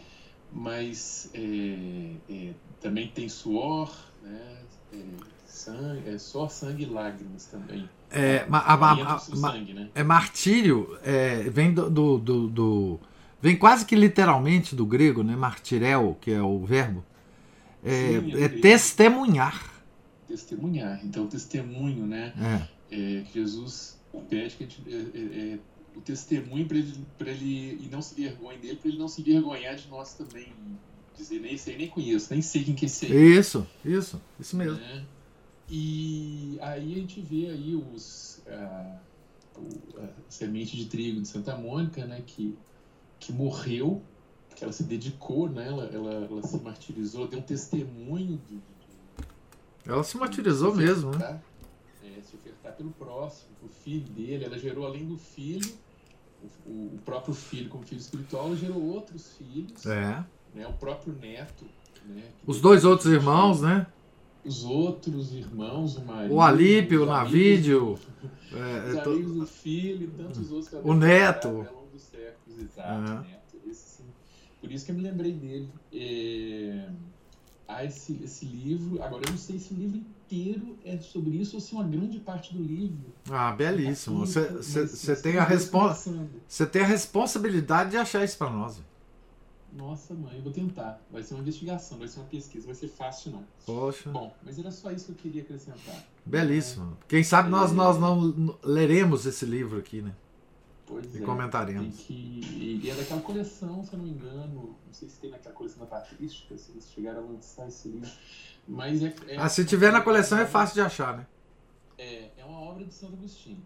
[SPEAKER 2] mas é, é, também tem suor, né? É, sangue, é só sangue e lágrimas também.
[SPEAKER 1] É, a, a, a, sangue, né? é martírio, é, vem do, do, do, do, vem quase que literalmente do grego, né? Martirel, que é o verbo. É, Sim, é, é testemunhar.
[SPEAKER 2] Testemunhar. Então, testemunho, né? Jesus pede que a gente o testemunho para ele, pra ele e não se vergonhe dele, para ele não se envergonhar de nós também. Dizer, nem sei, nem conheço, nem sei quem que é esse
[SPEAKER 1] aí. Isso, isso, isso mesmo.
[SPEAKER 2] Né? E aí a gente vê aí os, a, a, semente de trigo de Santa Mônica, né, que, que morreu, que ela se dedicou, né? Ela, ela, ela se martirizou, deu um testemunho de, de
[SPEAKER 1] ela se martirizou se mesmo, né?
[SPEAKER 2] É, se ofertar pelo próximo, o filho dele. Ela gerou, além do filho, o, o, próprio filho como filho espiritual, gerou outros filhos.
[SPEAKER 1] É.
[SPEAKER 2] Né? O próprio neto. Né?
[SPEAKER 1] Os dois outros irmãos, né?
[SPEAKER 2] Os outros irmãos, o marido.
[SPEAKER 1] O Alípio, o Navídio.
[SPEAKER 2] É, os é amigos do filho e tantos outros.
[SPEAKER 1] O neto. Ao
[SPEAKER 2] longo dos séculos, exato, uhum. neto. Esse. Por isso que eu me lembrei dele. É a esse, esse livro. Agora, eu não sei se o livro inteiro é sobre isso ou se uma grande parte do livro.
[SPEAKER 1] Ah, belíssimo. Você tem, a respo você tem a responsabilidade de achar isso para nós.
[SPEAKER 2] Nossa, mãe, eu vou tentar. Vai ser uma investigação, vai ser uma pesquisa, vai ser fácil não.
[SPEAKER 1] Poxa.
[SPEAKER 2] Bom, mas era só isso que eu queria acrescentar.
[SPEAKER 1] Belíssimo. É, Quem sabe nós, é... nós não leremos esse livro aqui, né?
[SPEAKER 2] Pois
[SPEAKER 1] e
[SPEAKER 2] é,
[SPEAKER 1] comentaremos.
[SPEAKER 2] Que, e é daquela coleção, se eu não me engano, não sei se tem naquela coleção da Patrística, se eles chegaram a lançar esse livro. Mas é, é
[SPEAKER 1] ah, se tiver na coleção é fácil de achar, né?
[SPEAKER 2] É, é uma obra de Santo Agostinho.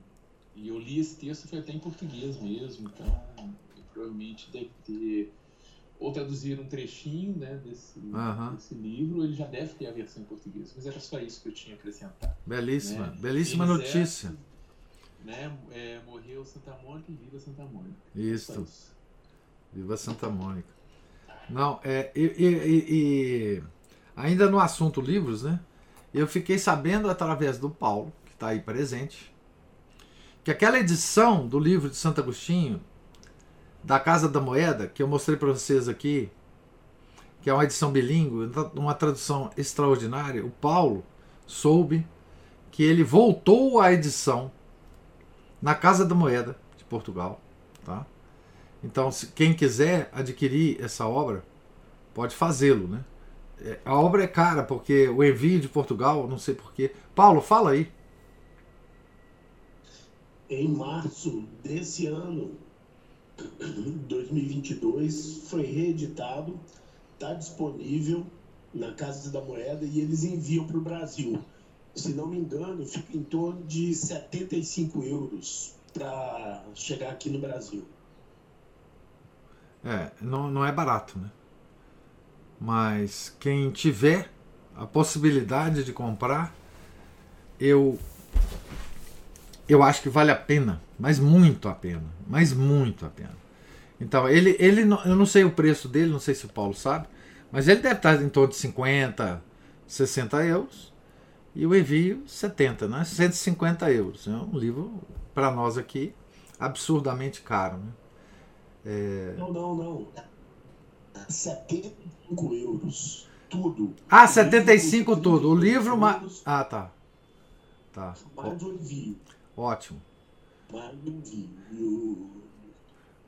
[SPEAKER 2] E eu li esse texto, foi até em português mesmo, então provavelmente deve ter. Ou traduzir um trechinho né, desse, uhum. desse livro, ele já deve ter a versão em português. Mas era só isso que eu tinha a acrescentar.
[SPEAKER 1] Belíssima, né? belíssima notícia
[SPEAKER 2] né? É, morreu Santa Mônica e viva Santa Mônica.
[SPEAKER 1] Isso. isso. Viva Santa Mônica. Não, é, e, e, e, ainda no assunto livros, né? Eu fiquei sabendo através do Paulo, que está aí presente, que aquela edição do livro de Santo Agostinho, da Casa da Moeda, que eu mostrei para vocês aqui, que é uma edição bilíngue, uma tradução extraordinária, o Paulo soube que ele voltou à edição na Casa da Moeda de Portugal. Tá? Então, se quem quiser adquirir essa obra, pode fazê-lo. Né? É, a obra é cara, porque o envio de Portugal, não sei porquê. Paulo, fala aí.
[SPEAKER 3] Em março desse ano, 2022, foi reeditado, está disponível na Casa da Moeda e eles enviam para o Brasil se não me engano, fica em torno de 75 euros para chegar aqui no Brasil.
[SPEAKER 1] É, não, não é barato, né? Mas quem tiver a possibilidade de comprar, eu eu acho que vale a pena, mas muito a pena, mas muito a pena. Então, ele, ele eu não sei o preço dele, não sei se o Paulo sabe, mas ele deve estar em torno de 50, 60 euros e o envio 70, né? 150 euros. É um livro, para nós aqui, absurdamente caro. Né?
[SPEAKER 3] É... Não, não, não. 75 euros. Tudo.
[SPEAKER 1] Ah, 75 tudo. O livro. Ma... Ah, tá. Tá.
[SPEAKER 3] Mais o envio.
[SPEAKER 1] Ótimo.
[SPEAKER 3] Mais o envio.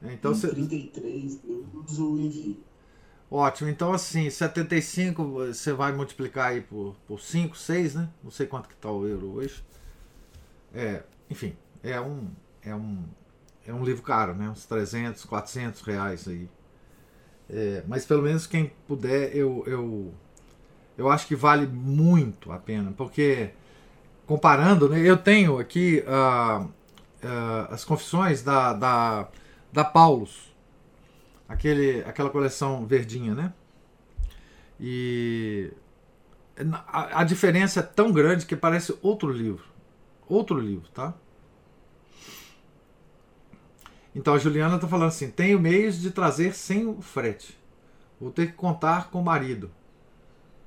[SPEAKER 1] Então,
[SPEAKER 3] 33 euros o envio.
[SPEAKER 1] Ótimo, então assim, 75 você vai multiplicar aí por, por 5, 6, né? Não sei quanto que está o euro hoje. É, enfim, é um, é um, é um livro caro, né? Uns 300, 400 reais aí. É, mas pelo menos quem puder, eu, eu, eu acho que vale muito a pena, porque comparando, né? Eu tenho aqui uh, uh, as confissões da, da, da Paulus aquele, aquela coleção verdinha, né? E a, a diferença é tão grande que parece outro livro. Outro livro, tá? Então a Juliana está falando assim: tenho meios de trazer sem o frete. Vou ter que contar com o marido.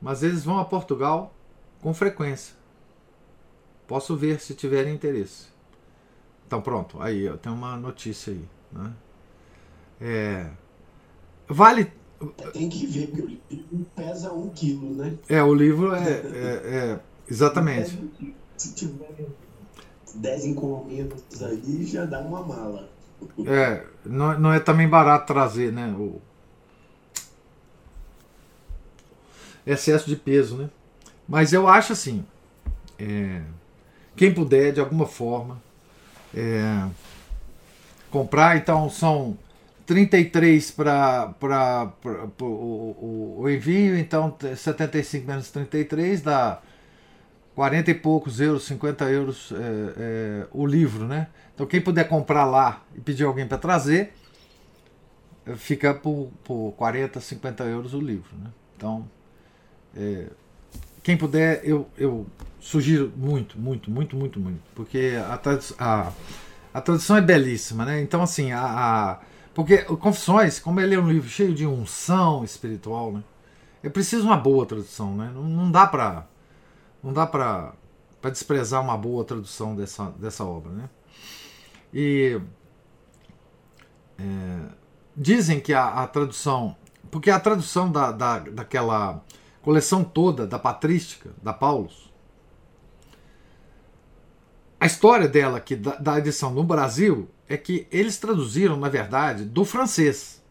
[SPEAKER 1] Mas eles vão a Portugal com frequência. Posso ver se tiverem interesse. Então pronto, aí eu tenho uma notícia aí. Né? É, Vale.
[SPEAKER 3] Tem que ver, porque o livro pesa um quilo, né?
[SPEAKER 1] É, o livro é. é, é exatamente.
[SPEAKER 3] Se tiver 10 encomendas aí, já dá uma mala.
[SPEAKER 1] É, não, não é também barato trazer, né? O excesso de peso, né? Mas eu acho assim, é, quem puder de alguma forma é, comprar, então são 33 para o, o, o envio, então 75 menos 33 dá 40 e poucos euros, 50 euros é, é, o livro, né? Então quem puder comprar lá e pedir alguém para trazer, fica por, por 40, 50 euros o livro. Né? Então, é, quem puder, eu, eu sugiro muito, muito, muito, muito, muito, porque a, a, a tradução é belíssima, né? Então, assim, a, a porque Confissões, como ele é um livro cheio de unção espiritual, né? É preciso uma boa tradução, né? Não, não dá para não dá para desprezar uma boa tradução dessa, dessa obra, né? E é, dizem que a, a, tradução, porque a tradução da, da, daquela coleção toda da patrística da Paulus, a história dela que da, da edição no Brasil é que eles traduziram, na verdade, do francês,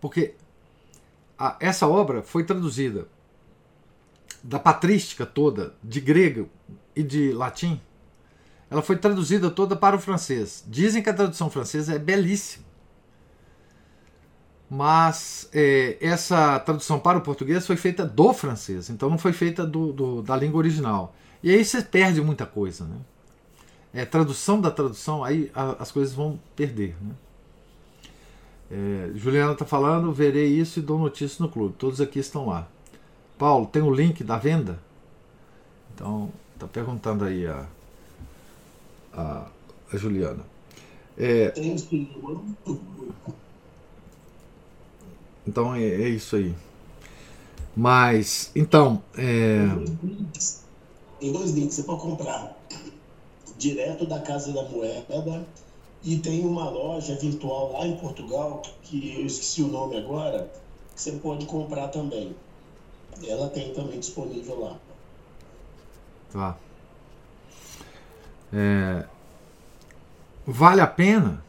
[SPEAKER 1] porque a, essa obra foi traduzida da patrística toda, de grego e de latim, ela foi traduzida toda para o francês. Dizem que a tradução francesa é belíssima. Mas é, essa tradução para o português foi feita do francês, então não foi feita do, do, da língua original. E aí você perde muita coisa. Né? É, tradução da tradução, aí a, as coisas vão perder. Né? É, Juliana está falando, verei isso e dou notícia no clube. Todos aqui estão lá. Paulo, tem o link da venda? Então, está perguntando aí a, a, a Juliana. É, então é, é, isso aí. Mas, então. É...
[SPEAKER 3] Tem dois links, você pode comprar direto da Casa da Moeda e tem uma loja virtual lá em Portugal, que eu esqueci o nome agora, que você pode comprar também. Ela tem também disponível lá.
[SPEAKER 1] Tá. É, vale a pena?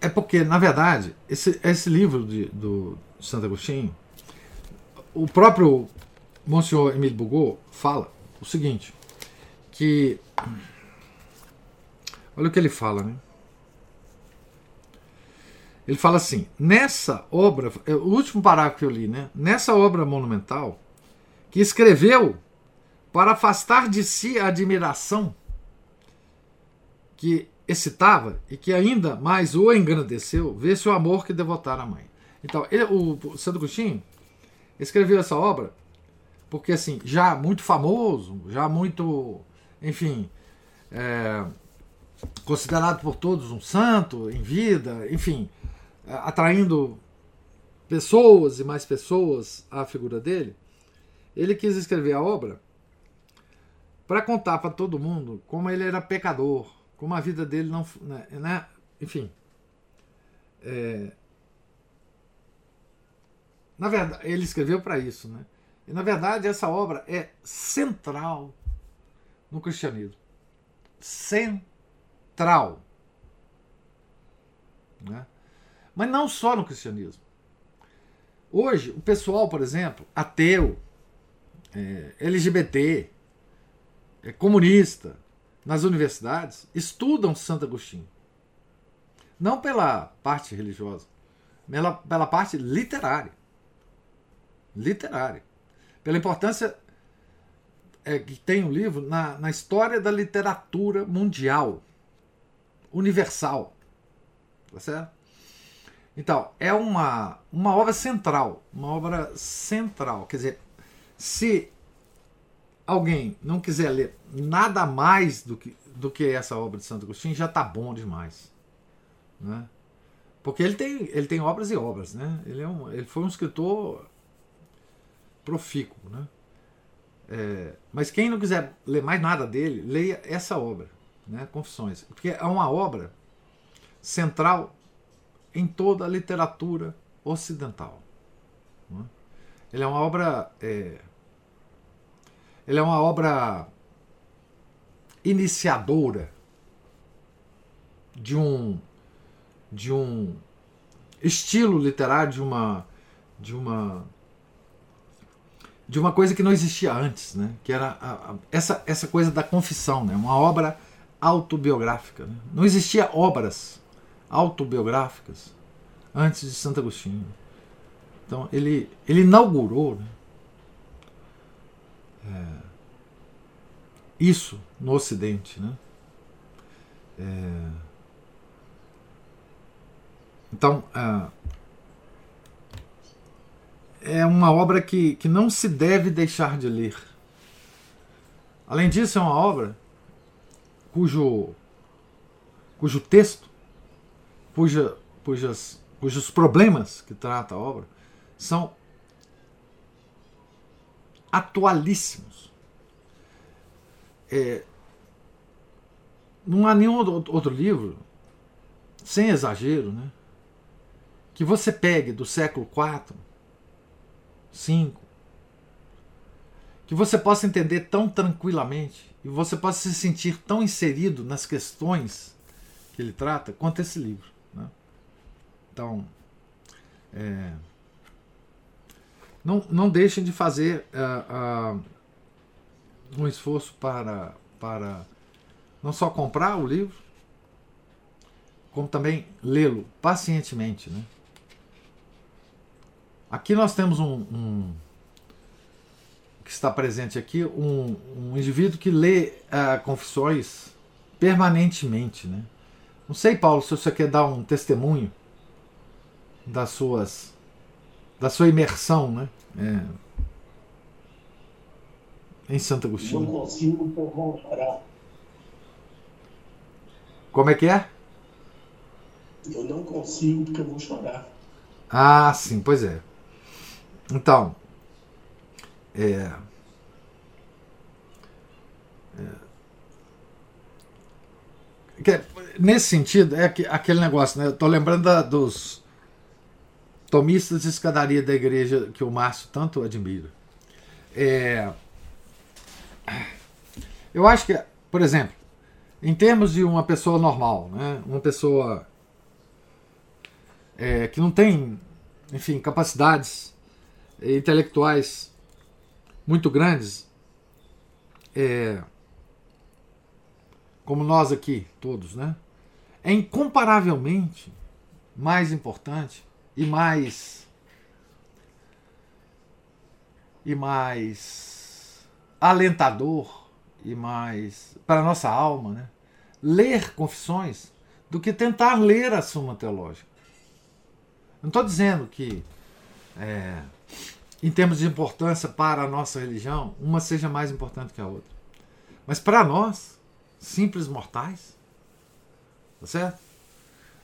[SPEAKER 1] É porque, na verdade, esse, esse livro de, do Santo Agostinho, o próprio Monsenhor Emílio Bugô fala o seguinte, que olha o que ele fala, né? Ele fala assim: nessa obra, é o último parágrafo que eu li, né? Nessa obra monumental, que escreveu para afastar de si a admiração que excitava e que ainda mais o engrandeceu, vê-se o amor que devotara a mãe. Então, ele, o Santo Agostinho escreveu essa obra porque, assim, já muito famoso, já muito, enfim, é, considerado por todos um santo em vida, enfim, atraindo pessoas e mais pessoas à figura dele, ele quis escrever a obra para contar para todo mundo como ele era pecador, como a vida dele não. Né, né enfim. É, na verdade, ele escreveu para isso, né? E na verdade essa obra é central no cristianismo. Central. Né? Mas não só no cristianismo. Hoje, o pessoal, por exemplo, ateu, é, LGBT, é, comunista, nas universidades, estudam Santo Agostinho. Não pela parte religiosa, pela, pela parte literária. Literária. Pela importância é, que tem o livro na, na história da literatura mundial, universal. Tá certo? Então, é uma, uma obra central, uma obra central. Quer dizer, se alguém não quiser ler nada mais do que, do que essa obra de Santo Agostinho, já está bom demais. Né? Porque ele tem, ele tem obras e obras. Né? Ele, é um, ele foi um escritor profícuo. Né? É, mas quem não quiser ler mais nada dele, leia essa obra, né? Confissões. Porque é uma obra central em toda a literatura ocidental. Né? Ele é uma obra. É, ele é uma obra iniciadora de um de um estilo literário de uma de uma de uma coisa que não existia antes, né? Que era a, a, essa essa coisa da confissão, né? Uma obra autobiográfica. Né? Não existia obras autobiográficas antes de Santo Agostinho. Então ele ele inaugurou né? é, isso no Ocidente. Né? É, Então, uh, é uma obra que, que não se deve deixar de ler. Além disso, é uma obra cujo, cujo texto, cuja, cujas, cujos problemas que trata a obra são atualíssimos. É, não há nenhum outro livro, sem exagero, né, que você pegue do século IV 5. Que você possa entender tão tranquilamente e você possa se sentir tão inserido nas questões que ele trata quanto esse livro. Então, é, não, não deixem de fazer uh, uh, um esforço para, para não só comprar o livro, como também lê-lo pacientemente. Né? Aqui nós temos um, um que está presente aqui, um, um indivíduo que lê uh, confissões permanentemente. Né? Não sei, Paulo, se você quer dar um testemunho das suas da sua imersão, né? É, em Santo Agostinho.
[SPEAKER 3] Não consigo chorar.
[SPEAKER 1] Como é que é?
[SPEAKER 3] Eu não consigo porque eu vou chorar.
[SPEAKER 1] Ah, sim, pois é. Então, é, é, nesse sentido, é aquele negócio, né? Eu tô lembrando da, dos tomistas de escadaria da igreja que o Márcio tanto admira. É, eu acho que, por exemplo, em termos de uma pessoa normal, né? uma pessoa é, que não tem, enfim, capacidades intelectuais muito grandes, é, como nós aqui, todos, né? É incomparavelmente mais importante e mais e mais alentador e mais para a nossa alma, né? Ler confissões do que tentar ler a Suma Teológica. Não estou dizendo que é, em termos de importância para a nossa religião, uma seja mais importante que a outra. Mas para nós, simples mortais, tá certo?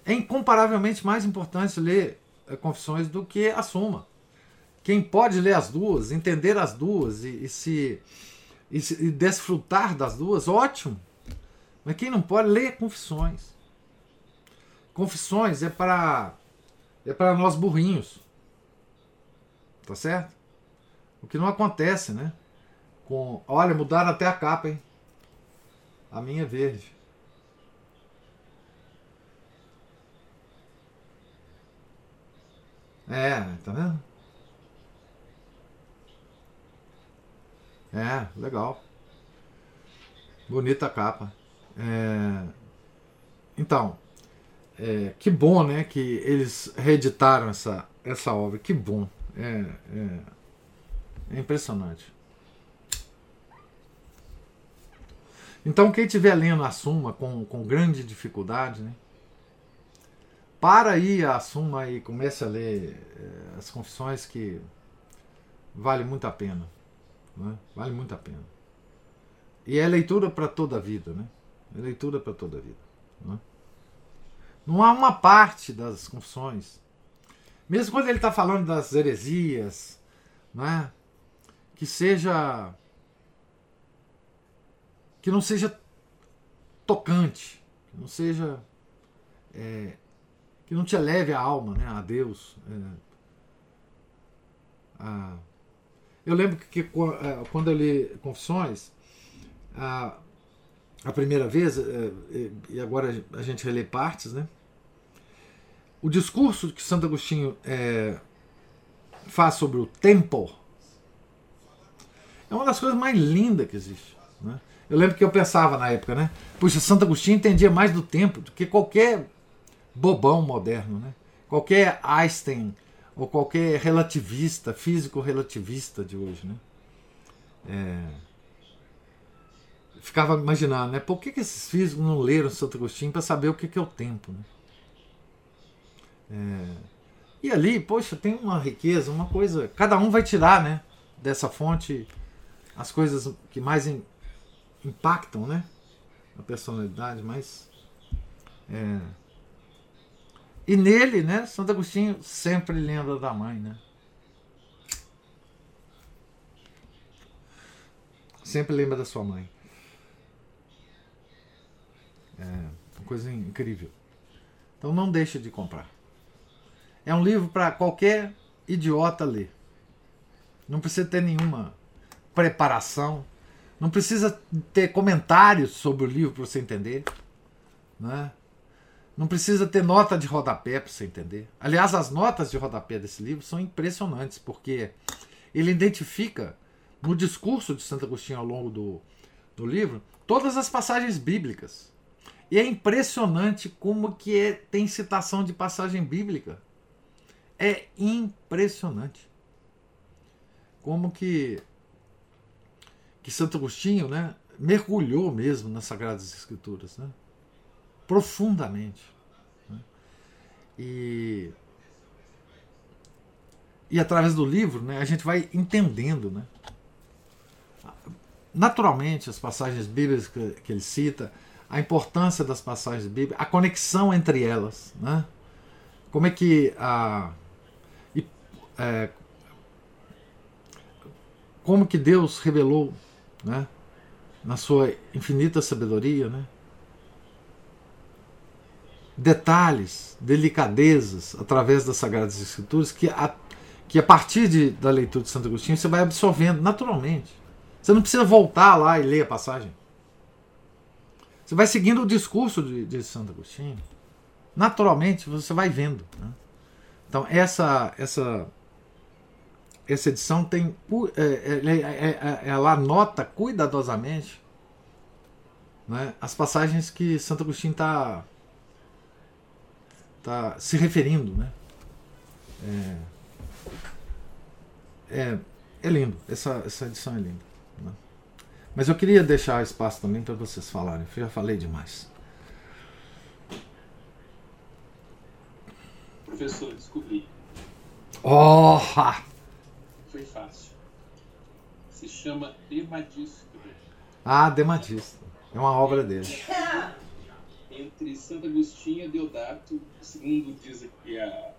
[SPEAKER 1] É incomparavelmente mais importante ler confissões do que a suma. Quem pode ler as duas, entender as duas e, e se, e, e desfrutar das duas, ótimo. Mas quem não pode ler confissões. Confissões é para é para nós burrinhos. Tá certo? O que não acontece, né? Com, olha, mudaram até a capa, hein? A minha é verde. É, tá vendo? É, legal. Bonita a capa. É... Então, é, que bom, né, que eles reeditaram essa, essa obra. Que bom. É, é, é impressionante. Então, quem estiver lendo a Suma com, com grande dificuldade, né, para aí a Suma e comece a ler é, as confissões que vale muito a pena. Né? Vale muito a pena. E é leitura para toda a vida, né? É leitura para toda a vida. Né? Não há uma parte das confissões mesmo quando ele está falando das heresias, né? que seja. que não seja tocante, que não seja. É, que não te eleve a alma né, a Deus. É, a, eu lembro que, que é, quando eu li Confissões, a, a primeira vez, é, e agora a gente relê partes, né? o discurso que Santo Agostinho é, faz sobre o tempo é uma das coisas mais lindas que existe. Né? Eu lembro que eu pensava na época, né? Puxa, Santo Agostinho entendia mais do tempo do que qualquer bobão moderno, né? Qualquer Einstein ou qualquer relativista, físico relativista de hoje, né? É... Ficava imaginando, né? Por que, que esses físicos não leram Santo Agostinho para saber o que, que é o tempo, né? É, e ali, poxa, tem uma riqueza, uma coisa. Cada um vai tirar, né? Dessa fonte as coisas que mais in, impactam, né? A personalidade, mas. É, e nele, né? Santo Agostinho sempre lembra da mãe, né? Sempre lembra da sua mãe. É uma coisa incrível. Então não deixe de comprar. É um livro para qualquer idiota ler. Não precisa ter nenhuma preparação. Não precisa ter comentários sobre o livro para você entender. Né? Não precisa ter nota de rodapé para você entender. Aliás, as notas de rodapé desse livro são impressionantes, porque ele identifica no discurso de Santo Agostinho ao longo do, do livro todas as passagens bíblicas. E é impressionante como que é, tem citação de passagem bíblica é impressionante. Como que, que Santo Agostinho né, mergulhou mesmo nas Sagradas Escrituras. Né? Profundamente. Né? E, e através do livro né, a gente vai entendendo. Né? Naturalmente, as passagens bíblicas que, que ele cita, a importância das passagens bíblicas, a conexão entre elas. Né? Como é que a é, como que Deus revelou, né, na sua infinita sabedoria, né, detalhes, delicadezas através das Sagradas Escrituras que a, que a partir de, da leitura de Santo Agostinho você vai absorvendo naturalmente. Você não precisa voltar lá e ler a passagem. Você vai seguindo o discurso de, de Santo Agostinho. Naturalmente você vai vendo. Né? Então essa essa essa edição tem é é, é, ela anota cuidadosamente né, as passagens que Santo Agostinho está tá se referindo. Né? É, é, é, lindo, essa, essa edição é linda. Né? Mas eu queria deixar espaço também para vocês falarem, eu já falei demais.
[SPEAKER 2] Professor, descobri.
[SPEAKER 1] Oh!
[SPEAKER 2] foi fácil. Se chama Demadistro.
[SPEAKER 1] Ah, Demadistro. É uma obra dele.
[SPEAKER 2] Entre Santo Agostinho e Deodato, segundo diz aqui a,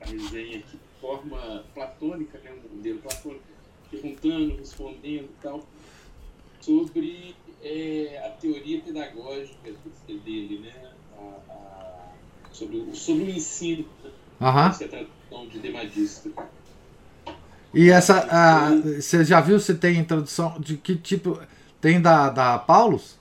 [SPEAKER 2] a resenha, que forma platônica, né, um modelo platônico, perguntando, respondendo e tal, sobre é, a teoria pedagógica dele, né? A, a, sobre, sobre o ensino.
[SPEAKER 1] Uhum.
[SPEAKER 2] Essa é a tradução de Demadistro.
[SPEAKER 1] E essa. A, você já viu se tem introdução de que tipo. Tem da, da Paulus?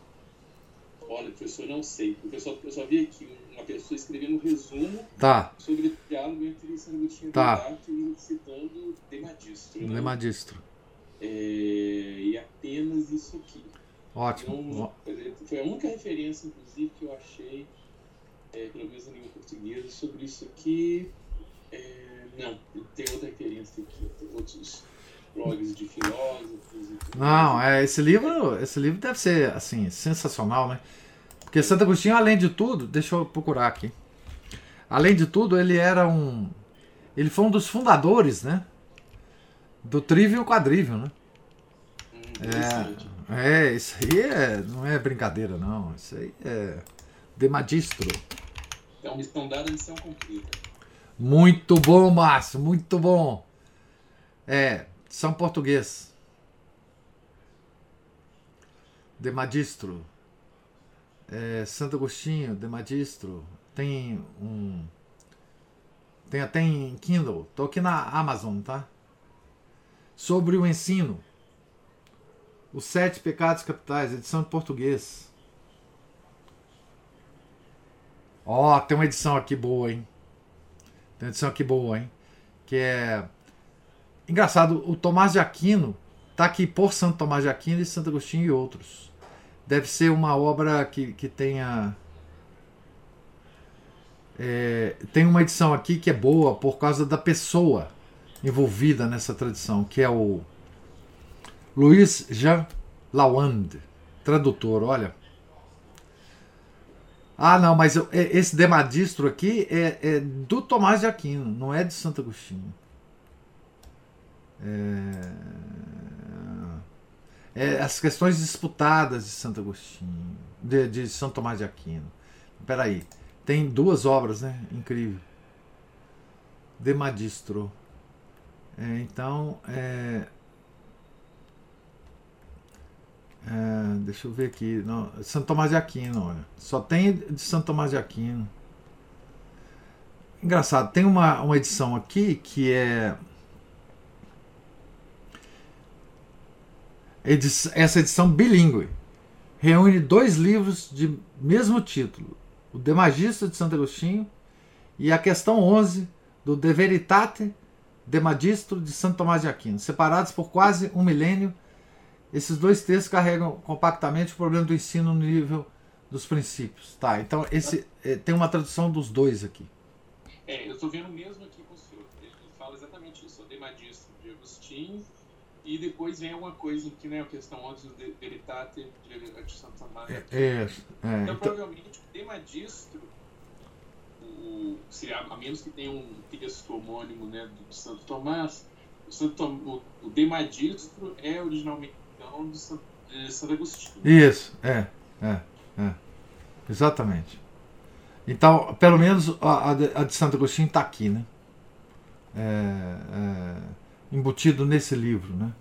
[SPEAKER 2] Olha, professor, não sei. Porque eu só, eu só vi aqui uma pessoa escrevendo um resumo
[SPEAKER 1] tá.
[SPEAKER 2] sobre o diálogo entre São Agostinho
[SPEAKER 1] tá.
[SPEAKER 2] e citando Demadistro. Né?
[SPEAKER 1] Demadistro.
[SPEAKER 2] É, e apenas isso aqui.
[SPEAKER 1] Ótimo.
[SPEAKER 2] Não, foi a única referência, inclusive, que eu achei, é, pelo menos na língua portuguesa, sobre isso aqui. É, não, tem outra referência aqui, tem outros blogs de filósofos.
[SPEAKER 1] Não, é, esse livro, esse livro deve ser assim sensacional, né? Porque Santo Agostinho, além de tudo, deixa eu procurar aqui. Além de tudo, ele era um, ele foi um dos fundadores, né? Do trívio e quadrívio, né?
[SPEAKER 2] Hum,
[SPEAKER 1] é, é, isso aí é, não é brincadeira, não. Isso aí é de magistro.
[SPEAKER 2] É uma missão dada, missão cumprida.
[SPEAKER 1] Muito bom, Márcio, muito bom. É, São Português. De Magistro. É, Santo Agostinho, de Magistro. Tem um. Tem até em Kindle. Tô aqui na Amazon, tá? Sobre o ensino. Os Sete Pecados Capitais, edição em português. Ó, oh, tem uma edição aqui boa, hein? Tem uma edição aqui boa, hein? Que é. Engraçado, o Tomás de Aquino tá aqui por Santo Tomás de Aquino e Santo Agostinho e outros. Deve ser uma obra que, que tenha. É, tem uma edição aqui que é boa por causa da pessoa envolvida nessa tradição, que é o Luiz Jean Lawande, tradutor. Olha, Ah, não, mas eu, é, esse demadistro aqui é, é, do Tomás de Aquino, não é de Santo Agostinho. É, é, as questões disputadas de Santo Agostinho, de, de São Tomás de Aquino. Peraí, tem duas obras, né? Incrível. Demadistro. É, então, é, É, deixa eu ver aqui. Não, Santo Tomás de Aquino, olha. Só tem de Santo Tomás de Aquino. Engraçado, tem uma, uma edição aqui que é. Essa edição bilíngue. Reúne dois livros de mesmo título: O De Magista de Santo Agostinho e a questão 11 do De Veritate de Magistro de Santo Tomás de Aquino, separados por quase um milênio esses dois textos carregam compactamente o problema do ensino no nível dos princípios. Tá, então esse é, tem uma tradução dos dois aqui.
[SPEAKER 2] É, eu estou vendo mesmo aqui com o senhor. Ele fala exatamente isso, o Demadistro de Agostinho, e depois vem alguma coisa que né, a questão antes do Veritate de Santo Tomás. É, é, é, então, então, provavelmente, o Demadistro, o, se, a menos que tenha um texto homônimo né, do Santo Tomás, o, Santo, o, o Demadistro é originalmente de, São, de Santo Agostinho.
[SPEAKER 1] Isso, é, é, é. Exatamente. Então, pelo menos a, a de Santo Agostinho está aqui, né? É, é, embutido nesse livro, né?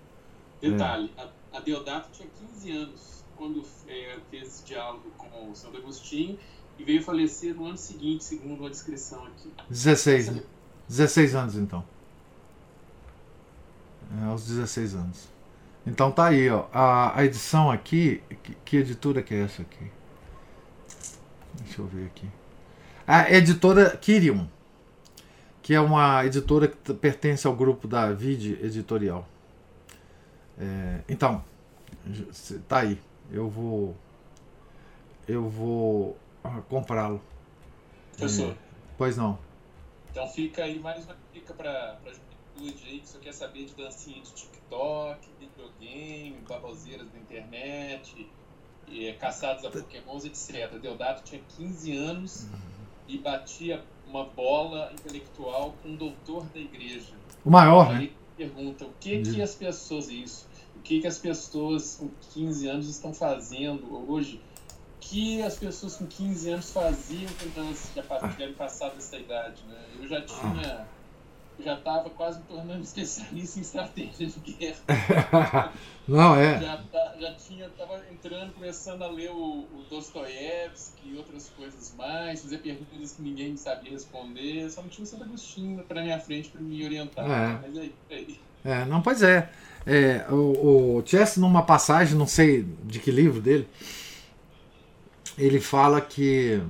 [SPEAKER 2] Detalhe, é. a, a Deodato tinha 15 anos quando é, fez esse diálogo com o Santo Agostinho e veio falecer no ano seguinte, segundo a descrição aqui.
[SPEAKER 1] 16, né? 16 anos então. É, aos 16 anos. Então tá aí, ó. A, a edição aqui. Que, que, editora que é essa aqui? Deixa eu ver aqui. A editora Kirium, que é uma editora que pertence ao grupo da Vide Editorial. É, então, tá aí. Eu vou. Eu vou ah, comprá-lo.
[SPEAKER 2] Professor. É,
[SPEAKER 1] pois não.
[SPEAKER 2] Então fica aí mais uma dica para a juventude aí que só quer saber de dancinha de TikTok, videogame, baboseiras da internet, e, caçados a pokémons, etc. Deodato tinha 15 anos uhum. e batia uma bola intelectual com um doutor da igreja.
[SPEAKER 1] O maior, Aí né?
[SPEAKER 2] pergunta, o que que as pessoas, isso, o que que as pessoas com 15 anos estão fazendo hoje? O que as pessoas com 15 anos faziam quando elas já tiveram passado essa idade, né? Eu já tinha... Já estava quase me tornando especialista em estratégia de guerra.
[SPEAKER 1] Não, é.
[SPEAKER 2] Já, tá, já tinha, estava entrando, começando a ler o, o Dostoiévski e outras coisas mais, fazer perguntas que ninguém sabia responder, só não tinha o Santo Agostinho para minha frente para me orientar. É. Mas aí, aí.
[SPEAKER 1] É, não, pois é. é o, o Chess, numa passagem, não sei de que livro dele, ele fala que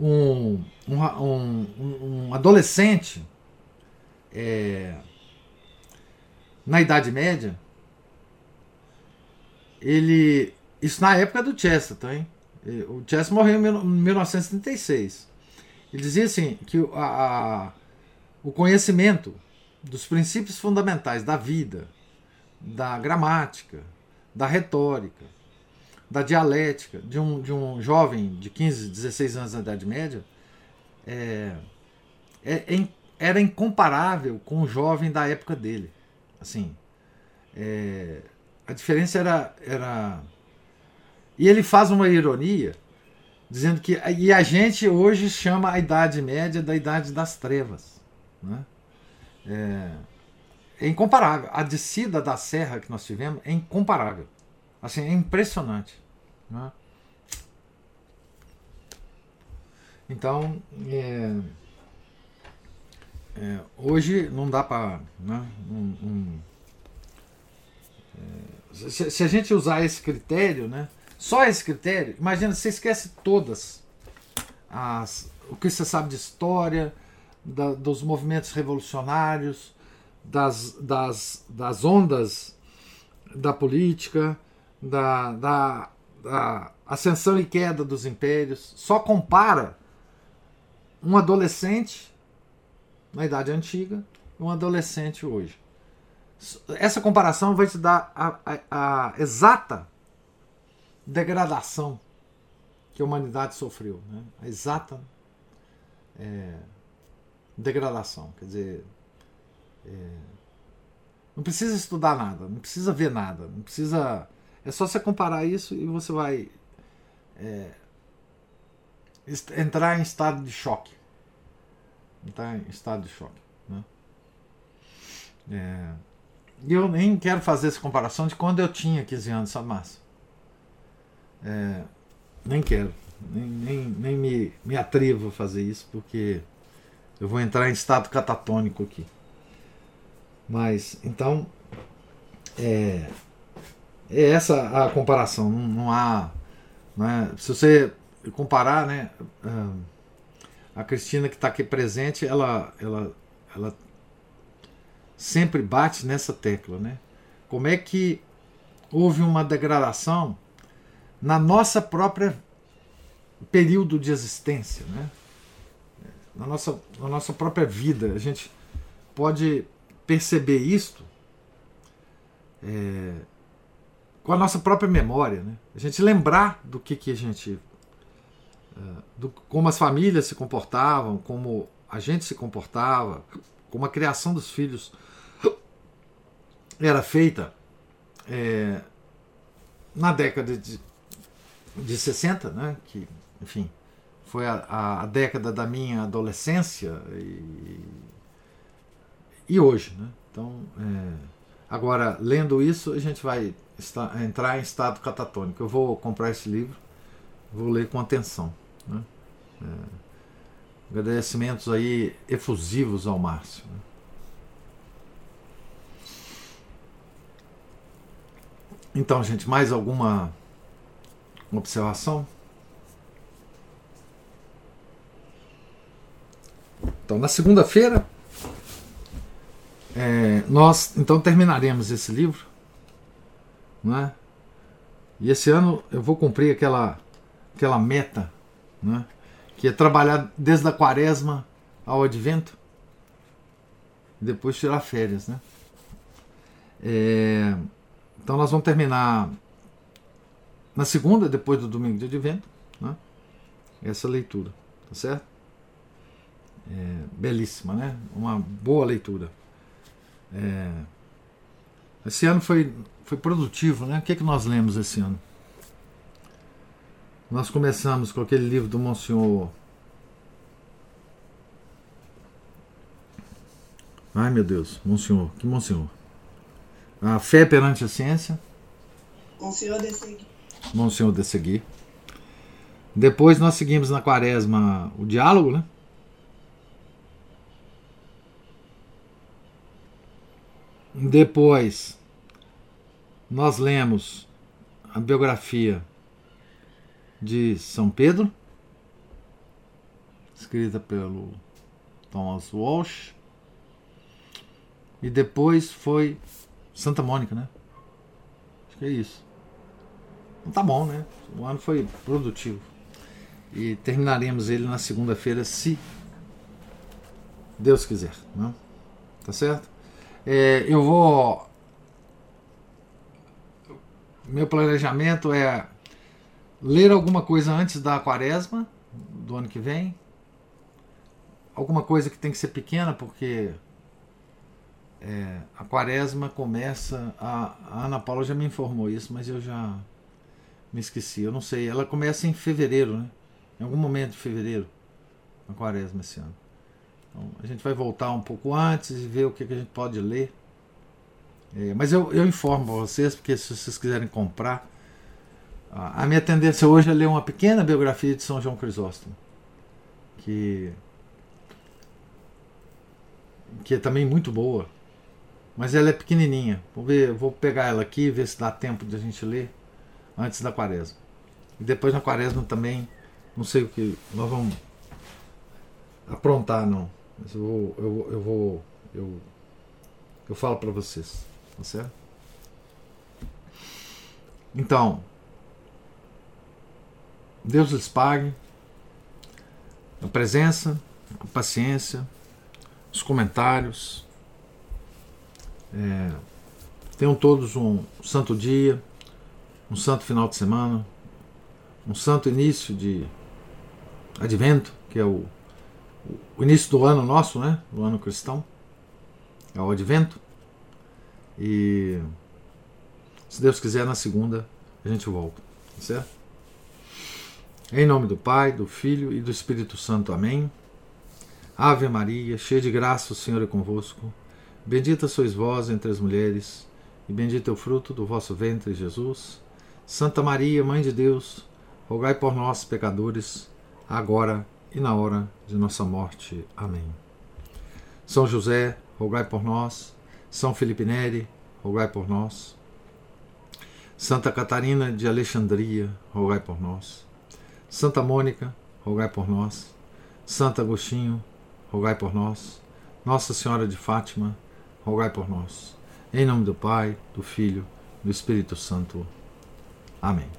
[SPEAKER 1] um, um, um, um adolescente é, na Idade Média, ele. Isso na época do Chesterton, hein? O Chesterton morreu em 1936. Ele dizia assim que a, a, o conhecimento dos princípios fundamentais da vida, da gramática, da retórica, da dialética de um, de um jovem de 15, 16 anos na Idade Média é, é, é, era incomparável com o jovem da época dele. Assim, é, a diferença era, era. E ele faz uma ironia, dizendo que. E a gente hoje chama a Idade Média da Idade das Trevas. Né? É, é incomparável. A descida da serra que nós tivemos é incomparável. Assim, é impressionante. Né? Então, é, é, hoje não dá para. Né, um, um, é, se, se, a gente usar esse critério, né, só esse critério, imagina, você esquece todas as, o que você sabe de história, da, dos movimentos revolucionários, das, das, das ondas da política, da, da, da ascensão e queda dos impérios, só compara um adolescente na idade antiga e um adolescente hoje. Essa comparação vai te dar a, a, a exata degradação que a humanidade sofreu, né? a exata é, degradação. Quer dizer, é, não precisa estudar nada, não precisa ver nada, não precisa. É só você comparar isso e você vai é, entrar em estado de choque. Entrar em estado de choque. Né? É, eu nem quero fazer essa comparação de quando eu tinha 15 anos, sabe, Márcio? É, nem quero. Nem, nem, nem me, me atrevo a fazer isso, porque eu vou entrar em estado catatônico aqui. Mas, então, é, é essa a comparação. Não, não há. Não é, se você comparar, né? A Cristina que está aqui presente, ela, ela, ela sempre bate nessa tecla, né? Como é que houve uma degradação na nossa própria período de existência, né? Na nossa, na nossa própria vida, a gente pode perceber isto é, com a nossa própria memória, né? A gente lembrar do que, que a gente, é, do, como as famílias se comportavam, como a gente se comportava, como a criação dos filhos era feita é, na década de, de 60, né? Que, enfim, foi a, a década da minha adolescência e, e hoje, né? Então, é, agora, lendo isso, a gente vai estar, entrar em estado catatônico. Eu vou comprar esse livro, vou ler com atenção. Né? É, agradecimentos aí efusivos ao Márcio. Né? Então, gente, mais alguma observação? Então, na segunda-feira, é, nós então terminaremos esse livro, né? E esse ano eu vou cumprir aquela aquela meta, né? Que é trabalhar desde a quaresma ao advento e depois tirar férias, né? É, então nós vamos terminar na segunda, depois do domingo de advento, né? essa leitura, tá certo? É, belíssima, né? Uma boa leitura. É, esse ano foi, foi produtivo, né? O que, é que nós lemos esse ano? Nós começamos com aquele livro do Monsenhor. Ai meu Deus, Monsenhor, que Monsenhor? A Fé perante a Ciência.
[SPEAKER 4] Monsenhor de Segui.
[SPEAKER 1] Monsenhor de Segui. Depois nós seguimos na quaresma o diálogo, né? Depois, nós lemos a biografia de São Pedro, escrita pelo Thomas Walsh. E depois foi Santa Mônica, né? Acho que é isso. Então tá bom, né? O ano foi produtivo. E terminaremos ele na segunda-feira, se Deus quiser. Né? Tá certo? É, eu vou. Meu planejamento é ler alguma coisa antes da quaresma do ano que vem. Alguma coisa que tem que ser pequena, porque é, a quaresma começa. A, a, Ana Paula já me informou isso, mas eu já me esqueci. Eu não sei. Ela começa em fevereiro, né? Em algum momento de fevereiro, a quaresma esse ano. Então, a gente vai voltar um pouco antes e ver o que, que a gente pode ler. É, mas eu, eu informo vocês, porque se vocês quiserem comprar, a minha tendência hoje é ler uma pequena biografia de São João Crisóstomo, que, que é também muito boa, mas ela é pequenininha. Vou, ver, vou pegar ela aqui e ver se dá tempo de a gente ler antes da quaresma. E depois na quaresma também, não sei o que nós vamos aprontar, não. Mas eu vou. Eu, eu vou. Eu, eu falo para vocês. Tá certo? Então, Deus lhes pague a presença, a paciência, os comentários. É, tenham todos um santo dia, um santo final de semana, um santo início de advento, que é o, o início do ano nosso, né? Do ano cristão. É o advento. E se Deus quiser, na segunda a gente volta, tá certo? Em nome do Pai, do Filho e do Espírito Santo. Amém. Ave Maria, cheia de graça, o Senhor é convosco. Bendita sois vós entre as mulheres, e bendito é o fruto do vosso ventre, Jesus. Santa Maria, Mãe de Deus, rogai por nós, pecadores, agora e na hora de nossa morte. Amém. São José, rogai por nós. São Felipe Neri, rogai por nós. Santa Catarina de Alexandria, rogai por nós. Santa Mônica, rogai por nós. Santo Agostinho, rogai por nós. Nossa Senhora de Fátima, rogai por nós. Em nome do Pai, do Filho, do Espírito Santo. Amém.